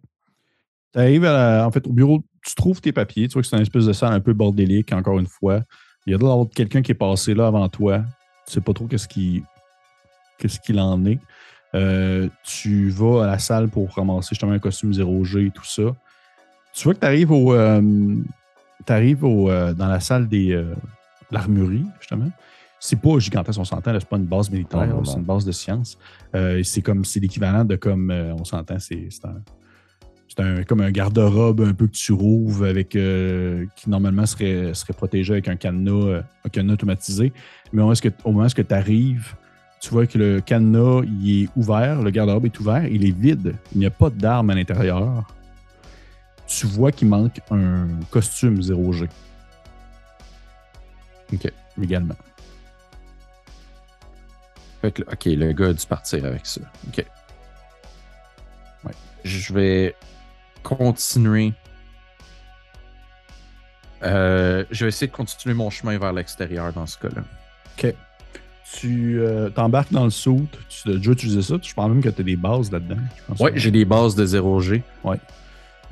arrives en fait au bureau, tu trouves tes papiers, tu vois que c'est une espèce de salle un peu bordélique, encore une fois. Il y a d'autres quelqu'un qui est passé là avant toi. Tu sais pas trop qu'est-ce qu'il qu'est-ce qu'il en est. Tu vas à la salle pour ramasser justement un costume 0G et tout ça. Tu vois que tu arrives au. Euh, arrives au, dans la salle des, l'armurerie, justement. C'est pas gigantesque, on s'entend, c'est pas une base militaire, c'est une base de science. Euh, c'est comme c'est l'équivalent de comme euh, on s'entend, c'est un, un, comme un garde-robe un peu que tu rouvres avec euh, qui normalement serait, serait protégé avec un cadenas, un cadenas automatisé. Mais au moment où tu arrives, tu vois que le cadenas il est ouvert, le garde-robe est ouvert, il est vide, il n'y a pas d'armes à l'intérieur. Tu vois qu'il manque un costume 0G. OK. Également. Fait OK, le gars a dû partir avec ça. OK. Ouais. Je vais continuer. Euh, je vais essayer de continuer mon chemin vers l'extérieur dans ce cas-là. OK. Tu euh, t'embarques dans le saut. Tu as déjà utilisé ça. Je pense même que tu as des bases là-dedans. Oui, j'ai des bases de 0G. Oui.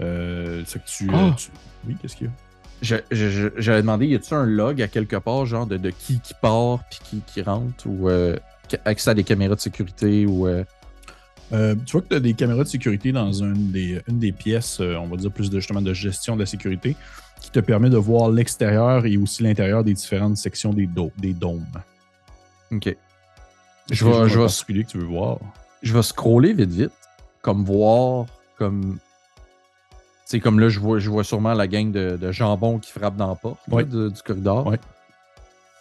Euh, c'est que tu, ah! tu... Oui, qu'est-ce qu'il y a? J'avais demandé, y a-tu un log à quelque part, genre de, de qui qui part puis qui, qui rentre ou euh, accès à des caméras de sécurité ou. Euh? Euh, tu vois que tu as des caméras de sécurité dans une des, une des pièces, on va dire plus de, justement de gestion de la sécurité, qui te permet de voir l'extérieur et aussi l'intérieur des différentes sections des, des dômes. OK. Je vais, je vais, que tu veux voir? Je vais scroller vite vite, comme voir, comme c'est comme là, je vois, je vois sûrement la gang de, de jambon qui frappe dans la porte du corridor.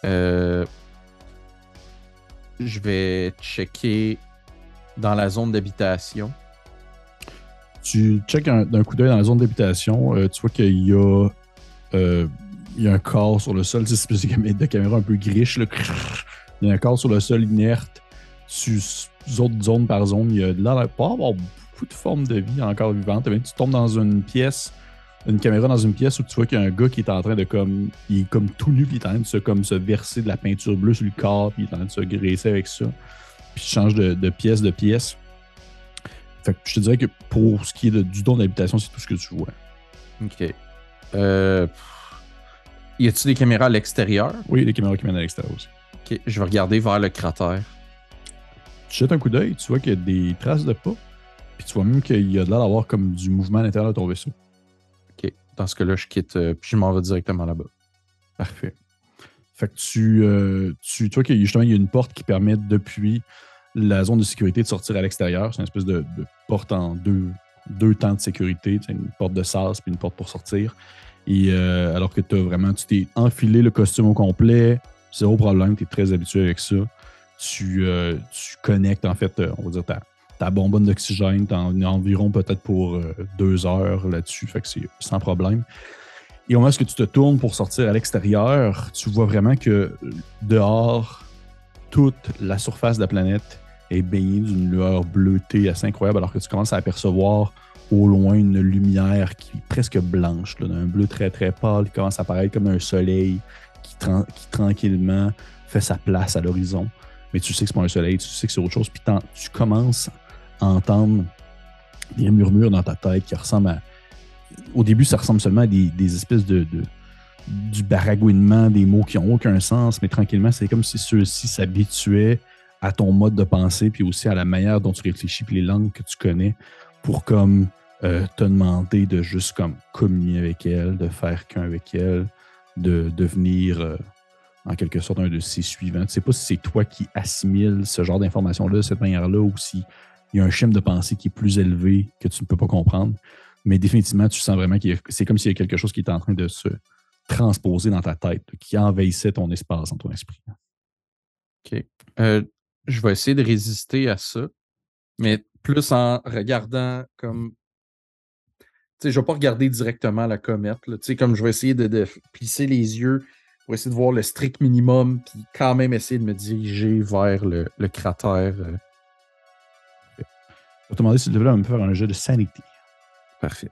Euh, je vais checker dans la zone d'habitation. Tu checkes d'un coup d'œil dans la zone d'habitation. Euh, tu vois qu'il y a, euh, il y a un corps sur le sol. C'est une de caméra un peu griche. Là. Il y a un corps sur le sol inerte. Tu autres zone par zone. Il y a de l'air pas avoir beaucoup de formes de vie encore vivantes. Tu tombes dans une pièce, une caméra dans une pièce où tu vois qu'il y a un gars qui est en train de comme. Il est comme tout nu, puis il est en train de se, comme, se verser de la peinture bleue sur le corps, puis il est en train de se graisser avec ça. Puis il change de, pièce de pièce. Fait que je te dirais que pour ce qui est du don d'habitation, c'est tout ce que tu vois. Ok. Euh. Y a-t-il des caméras à l'extérieur? Oui, des caméras qui mènent à l'extérieur aussi. Ok, je vais regarder vers le cratère. Tu jettes un coup d'œil, tu vois qu'il y a des traces de pas. Puis tu vois même qu'il y a de l'air d'avoir comme du mouvement à l'intérieur de ton vaisseau. OK. Dans ce cas-là, je quitte, euh, puis je m'en vais directement là-bas. Parfait. Fait que tu, euh, tu, vois qu'il justement, il y a une porte qui permet depuis la zone de sécurité de sortir à l'extérieur. C'est une espèce de, porte en deux, deux temps de sécurité. C'est une porte de sas puis une porte pour sortir. Et euh, alors que tu as vraiment, tu t'es enfilé le costume au complet, zéro problème, tu es très habitué avec ça. Tu, tu connectes en fait, on va dire, ta, ta bonbonne d'oxygène, t'en environ peut-être pour euh, deux heures là-dessus, fait que c'est sans problème. Et au moment où tu te tournes pour sortir à l'extérieur, tu vois vraiment que dehors, toute la surface de la planète est baignée d'une lueur bleutée assez incroyable, alors que tu commences à apercevoir au loin une lumière qui est presque blanche, d'un bleu très très pâle, qui commence à apparaître comme un soleil qui, qui tranquillement fait sa place à l'horizon. Mais tu sais que c'est pas un soleil, tu sais que c'est autre chose, puis tu commences entendre des murmures dans ta tête qui ressemblent à. Au début, ça ressemble seulement à des, espèces de, du baragouinement, des mots qui n'ont aucun sens, mais tranquillement, c'est comme si ceux-ci s'habituaient à ton mode de pensée, puis aussi à la manière dont tu réfléchis, puis les langues que tu connais, pour comme euh, te demander de juste comme communier avec elle, de faire qu'un avec elle, de devenir euh, en quelque sorte un de ses suivants. Tu sais pas si c'est toi qui assimiles ce genre d'informations-là de cette manière-là ou si il y a un schéma de pensée qui est plus élevé que tu ne peux pas comprendre. Mais définitivement, tu sens vraiment que c'est comme s'il y a quelque chose qui est en train de se transposer dans ta tête, qui envahissait ton espace, dans ton esprit. OK. Euh, je vais essayer de résister à ça, mais plus en regardant comme. Tu sais, je ne vais pas regarder directement la comète. Tu sais, comme je vais essayer de, plisser les yeux pour essayer de voir le strict minimum, puis quand même essayer de me diriger vers le, cratère. Euh, je vais te demander s'il devrait me faire un jeu de sanity. Parfait.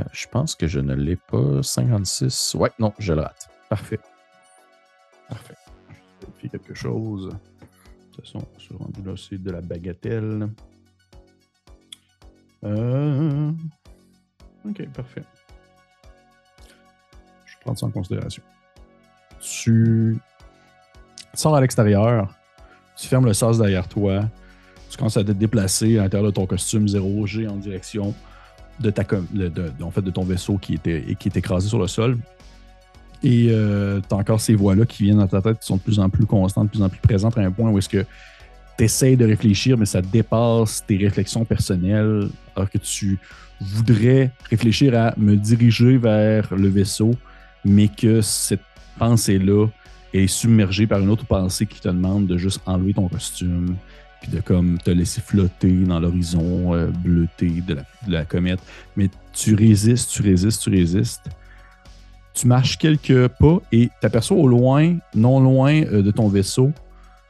Euh, je pense que je ne l'ai pas. 56. Ouais, non, je le rate. Parfait. Parfait. Je vérifier quelque chose. De toute façon, on se rendu là, c'est de la bagatelle. Euh... Ok, parfait. Je prends ça en considération. Tu sors à l'extérieur tu fermes le sas derrière toi. Tu commences à te déplacer à l'intérieur de ton costume 0G en direction de, ta, en fait, de ton vaisseau qui était, qui est écrasé sur le sol. Et euh, tu as encore ces voix-là qui viennent dans ta tête qui sont de plus en plus constantes, de plus en plus présentes à un point où est-ce que tu essaies de réfléchir, mais ça dépasse tes réflexions personnelles, alors que tu voudrais réfléchir à me diriger vers le vaisseau, mais que cette pensée-là est submergé par une autre pensée qui te demande de juste enlever ton costume, puis de comme te laisser flotter dans l'horizon euh, bleuté de la, comète. Mais tu résistes, tu résistes, tu résistes. Tu marches quelques pas et tu aperçois au loin, non loin euh, de ton vaisseau,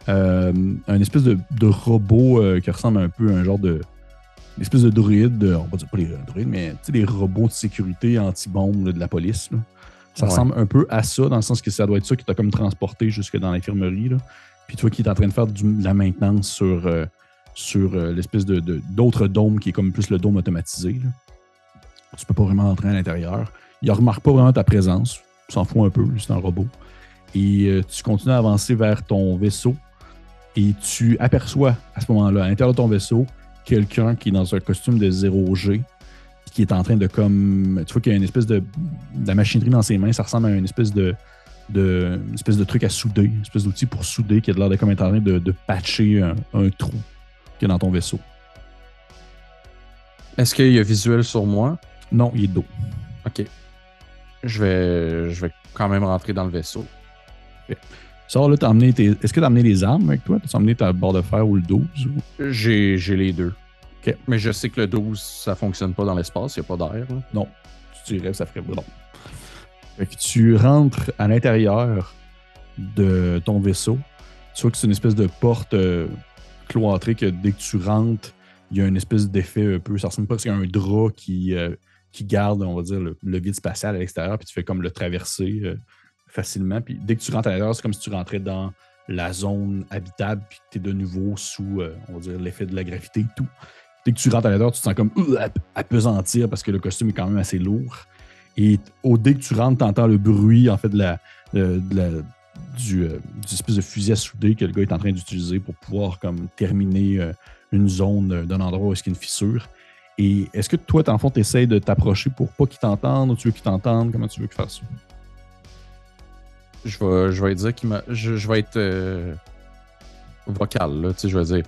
euh, un espèce de, robot qui ressemble un peu à un genre de. Une espèce de druide, on va dire pas les druides, mais tu sais, des robots de sécurité anti-bombe de la police. Là. Ça ressemble un peu à ça, dans le sens que ça doit être ça qui t'a comme transporté jusque dans l'infirmerie. Puis toi qui es en train de faire de la maintenance sur, euh, sur euh, l'espèce de, d'autre dôme qui est comme plus le dôme automatisé. Là. Tu peux pas vraiment entrer à l'intérieur. Il ne remarque pas vraiment ta présence. s'en fout un peu, c'est un robot. Et euh, tu continues à avancer vers ton vaisseau. Et tu aperçois à ce moment-là, à l'intérieur de ton vaisseau, quelqu'un qui est dans un costume de 0G qui est en train de comme. Tu vois qu'il y a une espèce de, de la machinerie dans ses mains, ça ressemble à une espèce de, de, une espèce de truc à souder, une espèce d'outil pour souder qui a l'air de comme être en train de, de patcher un, un trou qui est dans ton vaisseau. Est-ce qu'il y a visuel sur moi? Non, il est dos. Ok. Je vais, je vais quand même rentrer dans le vaisseau. Ça, là, t'as emmené tes... Est-ce que t'as amené les armes avec toi? T'as emmené ta barre de fer ou le 12? ou- J'ai, j'ai les deux. Mais je sais que le 12, ça fonctionne pas dans l'espace, il n'y a pas d'air. Non. Tu dirais que ça ferait non. Fait que tu rentres à l'intérieur de ton vaisseau. Tu vois que c'est une espèce de porte euh, cloîtrée que dès que tu rentres, il y a une espèce d'effet un peu. Ça ressemble pas à un drap qui, euh, qui garde, on va dire, le, le vide spatial à l'extérieur, puis tu fais comme le traverser euh, facilement. Puis dès que tu rentres à l'intérieur, c'est comme si tu rentrais dans la zone habitable, puis que tu es de nouveau sous, on va dire, l'effet de la gravité et tout. Dès que tu rentres à l'intérieur, tu te sens comme euh, ap- apesantir parce que le costume est quand même assez lourd. Et au, dès que tu rentres, tu entends le bruit, en fait, de la, la- du, euh, espèce de fusil à souder que le gars est en train d'utiliser pour pouvoir comme terminer euh, une zone euh, d'un endroit où il y a une fissure. Et est-ce que toi, en fond, tu essaies de t'approcher pour pas qu'ils t'entendent ou tu veux qu'ils t'entendent? Comment tu veux qu'ils fassent ça? Je vais, je vais dire qu'il m'a. Je, je vais être euh, vocal, là. Tu sais, je vais dire.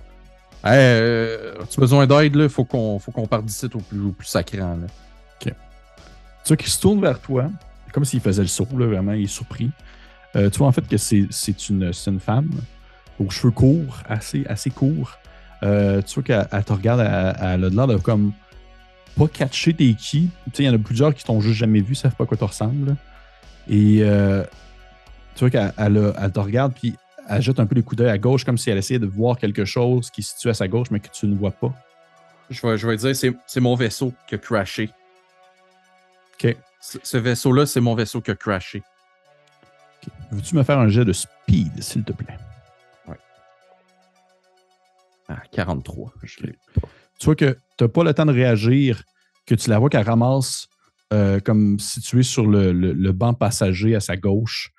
Hey, euh, as-tu besoin d'aide, là? Faut qu'on, faut qu'on parte d'ici au plus, au plus sacrant, là. Tu vois qu'il se tourne vers toi, comme s'il faisait le saut, là, vraiment, il est surpris. Euh, tu vois en fait que c'est c'est une, c'est une femme aux cheveux courts, assez, assez courts. Euh, tu vois qu'elle elle te regarde, elle, a de l'air de comme pas catcher t'es qui. Tu sais, il y en a plusieurs qui t'ont juste jamais vu, savent pas à quoi tu ressembles. Et euh, tu vois qu'elle elle te regarde, puis elle jette un peu le coup d'œil à gauche, comme si elle essayait de voir quelque chose qui se situe à sa gauche, mais que tu ne vois pas. Je vais, je vais dire, c'est, mon vaisseau qui a crashé. OK. Ce, ce vaisseau-là, c'est mon vaisseau qui a crashé. Veux-tu me faire un jet de speed, s'il te plaît? Ah, 43. Je l'ai. tu vois que tu n'as pas le temps de réagir, que tu la vois qu'elle ramasse euh, comme située sur le, le- le banc passager à sa gauche,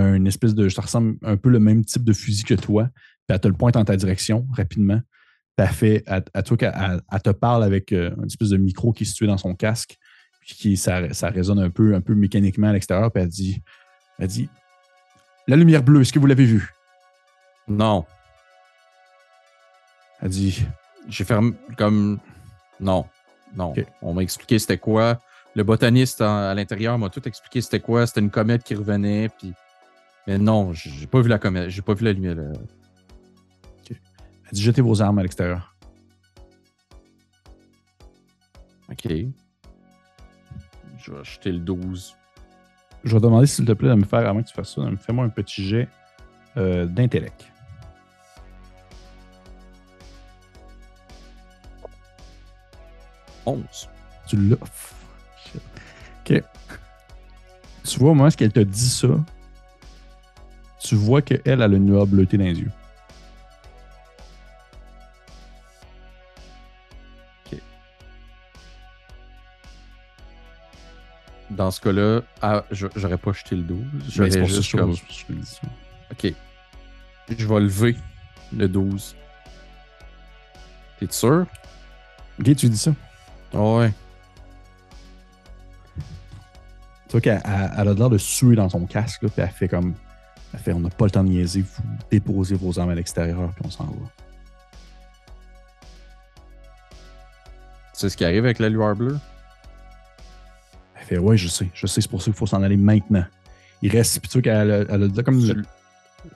une espèce de. Ça ressemble un peu le même type de fusil que toi, puis elle te le pointe en ta direction rapidement. Puis elle fait. Elle, elle- elle- te parle avec euh, une espèce de micro qui est situé dans son casque, puis qui, ça, ça résonne un peu, un peu mécaniquement à l'extérieur, puis elle dit. Elle dit La lumière bleue, est-ce que vous l'avez vue? Non. Elle dit J'ai fermé comme. Non. Non. On m'a expliqué c'était quoi. Le botaniste à l'intérieur m'a tout expliqué c'était quoi. C'était une comète qui revenait. Puis... Mais non, j'ai pas vu la comète. J'ai pas vu la lumière. là. Elle dit Jetez vos armes à l'extérieur. Ok. Je vais acheter le 12. Je vais demander, s'il te plaît, de me faire, moins que tu fasses ça, fais-moi un petit jet euh, d'intellect. « 11. Tu l'as. OK. Tu vois, au moment où elle te dit ça, tu vois qu'elle, elle a le nuage bleuté dans les yeux. Dans ce cas-là, ah, je- j'aurais pas jeté le 12. Mais c'est J'aurais ça juste que je- comme. je te le dis ça. Ok. Je vais lever le 12. T'es sûr? OK, tu dis ça. Ah ouais. Tu vois qu'elle elle- elle a l'air de suer dans son casque, là, puis elle fait comme. Elle fait On n'a pas le temps de niaiser, vous déposez vos armes à l'extérieur, puis on s'en va. Tu sais ce qui arrive avec la lueur bleue? Elle fait Ouais, je sais, je sais, c'est pour ça qu'il faut s'en aller maintenant. Il reste, puis tu vois qu'elle a, comme. Tu-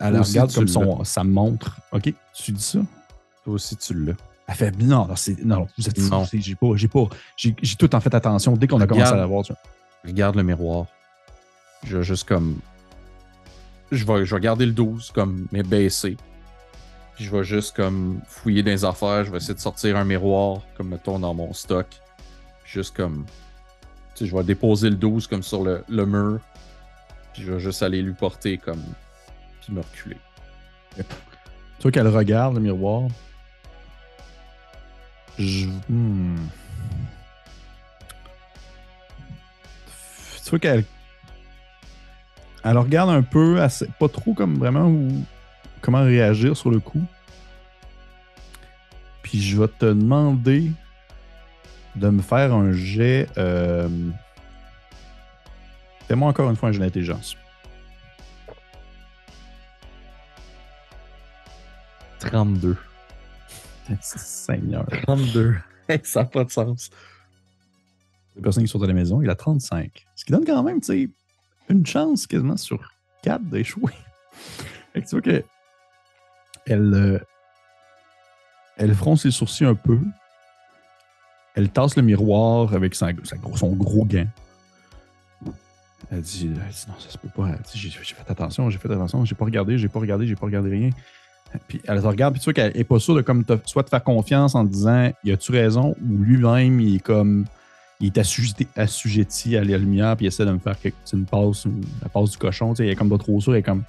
elle regarde comme son, sa montre. OK, tu dis ça? Toi aussi, tu l'as. Elle fait non, non, c'est- non, vous êtes fous. Non. c'est- J'ai pas, j'ai pas, j'ai tout en fait attention dès qu'on a commencé à la voir. tu vois. Regarde le miroir. Je juste comme. Je vais, je vais garder le 12 comme, mais baissé. Puis je vais juste comme fouiller dans les affaires. Je vais essayer de sortir un miroir, comme mettons dans mon stock. Juste comme. Tu sais, je vais déposer le 12 comme sur le, mur. Puis je vais juste aller lui porter comme. Puis me reculer. Tu vois qu'elle regarde le miroir? Je. hmm. Tu vois qu'elle. Elle regarde un peu, elle sait pas trop comme vraiment où, comment réagir sur le coup. Puis je vais te demander de me faire un jet. Euh... Fais-moi encore une fois un jet d'intelligence. 32. Seigneur. 32. ça n'a pas de sens. Les personnes qui sont à la maison, il a 35. Ce qui donne quand même, tu sais, une chance quasiment sur 4 d'échouer. tu vois que. Elle. Euh, elle fronce ses sourcils un peu. Elle tasse le miroir avec son gros gant. Elle dit, elle dit, non, ça se peut pas. J'ai fait attention, j'ai fait attention, j'ai pas regardé, j'ai pas regardé, j'ai pas regardé rien. Puis elle te regarde, puis tu vois qu'elle est pas sûre de comme soit de faire confiance en disant y a-tu raison? Ou lui-même il est comme il est assujetti, à la lumière puis il essaie de me faire une passe, la passe du cochon, tu sais, il est comme pas trop sûr, il est comme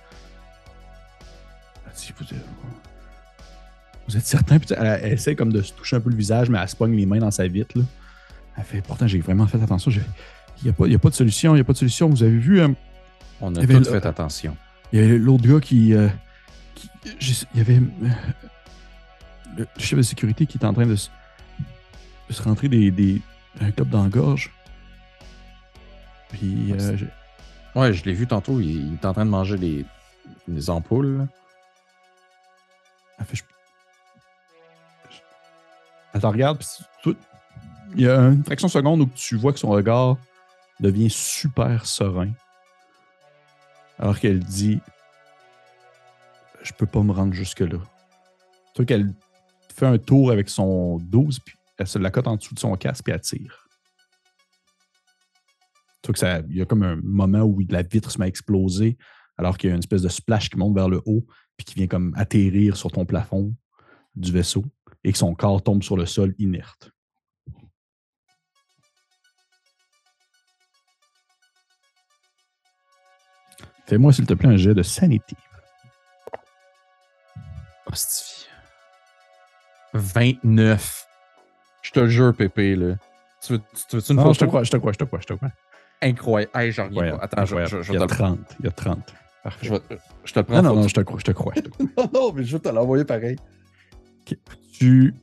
elle vous, êtes certain puis elle, essaie comme de se toucher un peu le visage mais elle se pogne les mains dans sa vitre là. Elle fait pourtant j'ai vraiment fait attention, il n'y a, pas, a pas de solution, il n'y a pas de solution, vous avez vu hein? On a tous fait attention. Il y a l'autre gars qui euh, il y avait euh, le chef de sécurité qui était en train de se, rentrer des, des, un clope dans la gorge. Puis. Euh, ouais, je l'ai vu tantôt. Il, est en train de manger des, des ampoules. Elle fait. Elle te regarde, puis il y a une fraction de seconde où tu vois que son regard devient super serein. Alors qu'elle dit je peux pas me rendre jusque-là. Tu vois qu'elle fait un tour avec son 12, puis elle se la cote en dessous de son casque, puis elle tire. Que ça, il y a comme un moment où la vitre se met à exploser, alors qu'il y a une espèce de splash qui monte vers le haut, puis qui vient comme atterrir sur ton plafond du vaisseau, et que son corps tombe sur le sol inerte. Fais-moi, s'il te plaît, un jet de sanity. 29. Je te jure, Pépé, là. Tu veux, tu veux non, je te crois, je te crois, je te crois, je te crois. Incroyable. Hey, j'en reviens pas. Attends, je, je, je, il y a 30. Il y a 30. Parfait. Je, je te prends. Non, non, non, je te crois, je te crois. non, non, mais je vais te l'envoyer pareil. Tu.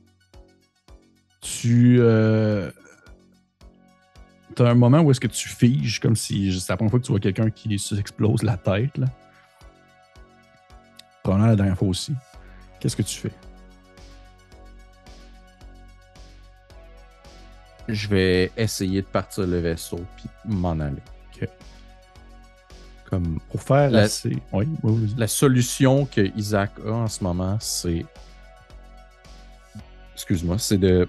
Tu. Euh, tu as un moment où est-ce que tu figes comme si c'est la première fois que tu vois quelqu'un qui s'explose la tête. Là? Probablement la dernière fois aussi. Qu'est-ce que tu fais? Je vais essayer de partir le vaisseau puis m'en aller. Comme pour faire la, assez... oui, oui, la solution que Isaac a en ce moment, c'est. Excuse-moi, c'est de.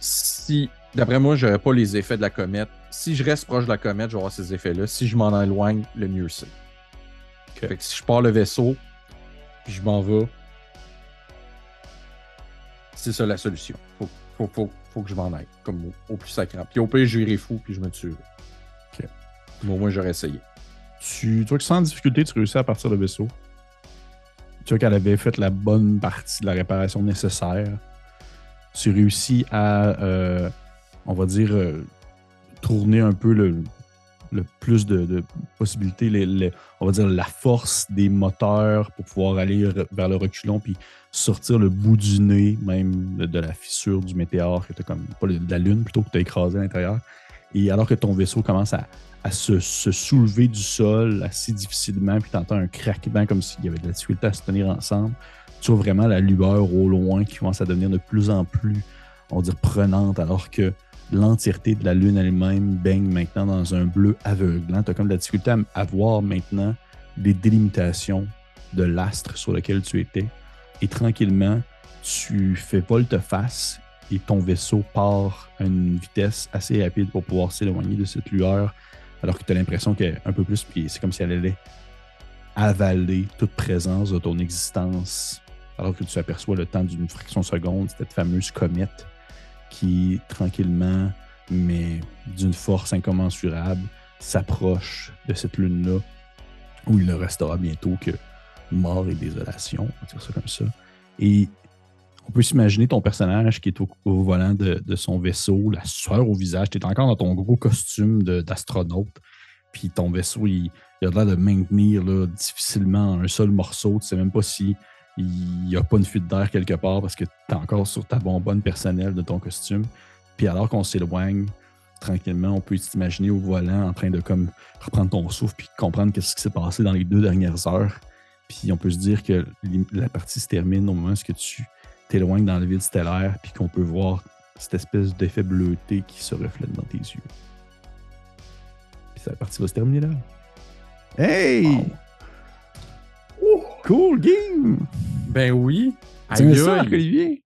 Si. D'après moi, j'aurais pas les effets de la comète. Si je reste proche de la comète, j'aurai ces effets-là. Si je m'en éloigne, le mieux c'est. Fait que si je pars le vaisseau, puis je m'en vais. C'est ça la solution. Faut, faut, faut, faut que je m'en aille, comme au, plus sacré. Puis au pire, je virais fou, puis je me tue. Ok. Mais au moins, j'aurais essayé. Tu, vois que sans difficulté, tu réussis à partir le vaisseau. Tu vois qu'elle avait fait la bonne partie de la réparation nécessaire. Tu réussis à, euh, on va dire, euh, tourner un peu le, le plus de, possibilités, on va dire la force des moteurs pour pouvoir aller vers le reculon puis sortir le bout du nez même de, la fissure du météore que tu comme pas de la lune plutôt que tu as écrasé à l'intérieur. Et alors que ton vaisseau commence à, se, soulever du sol assez difficilement, puis tu entends un craquement comme s'il y avait de la difficulté à se tenir ensemble, tu vois vraiment la lueur au loin qui commence à devenir de plus en plus, on va dire, prenante, alors que l'entièreté de la Lune elle-même baigne maintenant dans un bleu aveuglant. Tu as comme de la difficulté à, voir maintenant les délimitations de l'astre sur lequel tu étais. Et tranquillement, tu fais volte-face et ton vaisseau part à une vitesse assez rapide pour pouvoir s'éloigner de cette lueur, alors que tu as l'impression qu'un peu plus, puis c'est comme si elle allait avaler toute présence de ton existence, alors que tu aperçois le temps d'une fraction de seconde, cette fameuse comète qui, tranquillement, mais d'une force incommensurable, s'approche de cette lune-là, où il ne restera bientôt que mort et désolation, on va dire ça comme ça. Et on peut s'imaginer ton personnage qui est au, volant de, son vaisseau, la sueur au visage, tu es encore dans ton gros costume d'astronaute, puis ton vaisseau, il, a l'air de maintenir là, difficilement un seul morceau, tu sais même pas si il n'y a pas une fuite d'air quelque part parce que tu es encore sur ta bonbonne personnelle de ton costume. Puis alors qu'on s'éloigne tranquillement, on peut t'imaginer au volant en train de comme reprendre ton souffle puis comprendre qu'est-ce qui s'est passé dans les deux dernières heures. Puis on peut se dire que la partie se termine au moment où tu t'éloignes dans le vide stellaire puis qu'on peut voir cette espèce d'effet bleuté qui se reflète dans tes yeux. Puis la partie va se terminer là. Hey! Cool game! Ben oui. Tu ça, Olivier?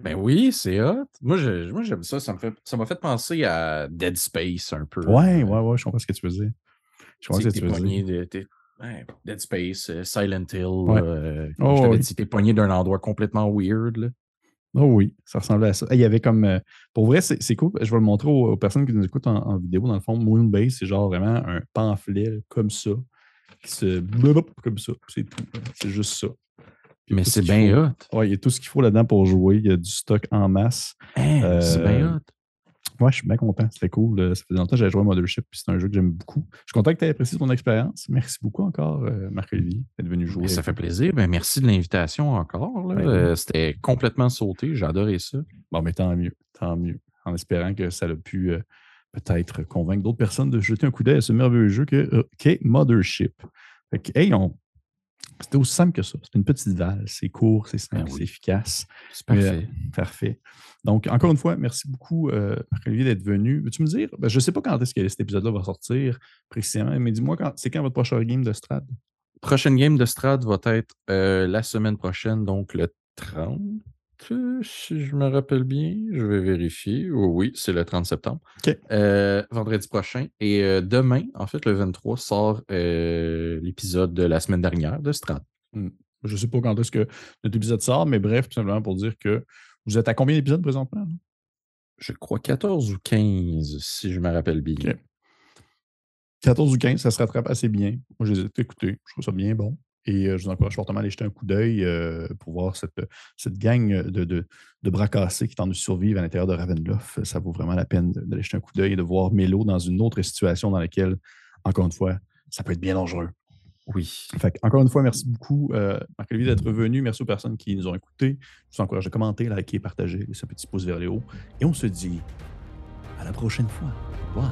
Ben oui, c'est hot. Moi, j'aime ça. Ça m'a fait, fait penser à Dead Space un peu. Ouais, ouais, ouais, je comprends ce que tu veux dire. Je comprends ce que tu veux dire. Dead Space, euh, Silent Hill. Euh, oh, je t'avais dit, t'es poigné d'un endroit complètement weird. Là. Oh oui, ça ressemblait à ça. Il y avait comme. Euh, pour vrai, c'est cool. Je vais le montrer aux, personnes qui nous écoutent en, vidéo. Dans le fond, Moonbase, c'est genre vraiment un pamphlet comme ça, qui se. comme ça. C'est tout. C'est juste ça. Mais c'est bien hot. Oui, il y a tout ce qu'il faut là-dedans pour jouer. Il y a du stock en masse. Hein, c'est bien hot. Ouais, je suis bien content. C'était cool. Euh, ça faisait longtemps que j'avais joué à Mothership, puis c'est un jeu que j'aime beaucoup. Je suis content que tu aies apprécié ton expérience. Merci beaucoup encore, euh, Marc-Olivier, d'être venu jouer. Ça fait plaisir. Ben, merci de l'invitation encore. Ben euh, c'était complètement sauté. J'ai adoré ça. Bon, mais tant mieux. Tant mieux. En espérant que ça a pu peut-être convaincre d'autres personnes de jeter un coup d'œil à ce merveilleux jeu qu'est Mothership. Fait que, hey, on, c'était aussi simple que ça. C'est une petite valse. C'est court, c'est simple, ben c'est efficace. C'est parfait. parfait. Donc, encore une fois, merci beaucoup, euh, Olivier, d'être venu. Veux-tu me dire, ben, je ne sais pas quand est-ce que cet épisode-là va sortir précisément, mais dis-moi, c'est quand votre prochain game de Strad? Prochaine game de Strad va être euh, la semaine prochaine, donc le 30 si je me rappelle bien. Je vais vérifier. oui, c'est le 30 septembre. Euh, vendredi prochain. Et euh, demain, en fait, le 23, sort euh, l'épisode de la semaine dernière de Strat. Hmm. Je ne sais pas quand est-ce que notre épisode sort, mais bref, tout simplement pour dire que vous êtes à combien d'épisodes présentement? Je crois 14 ou 15, si je me rappelle bien. 14 ou 15, ça se rattrape assez bien. Moi, je les ai écoutés. Je trouve ça bien bon. Et je vous encourage fortement à aller jeter un coup d'œil pour voir cette, cette gang de, de, de bras cassés qui tentent de survivre à l'intérieur de Ravenloft. Ça vaut vraiment la peine d'aller jeter un coup d'œil et de voir Mélo dans une autre situation dans laquelle, encore une fois, ça peut être bien dangereux. Oui. Fait encore une fois, merci beaucoup, Marc-Olivier, d'être venu. Merci aux personnes qui nous ont écoutés. Je vous encourage à commenter, liker, partager, ce petit pouce vers le haut. Et on se dit à la prochaine fois. Wow.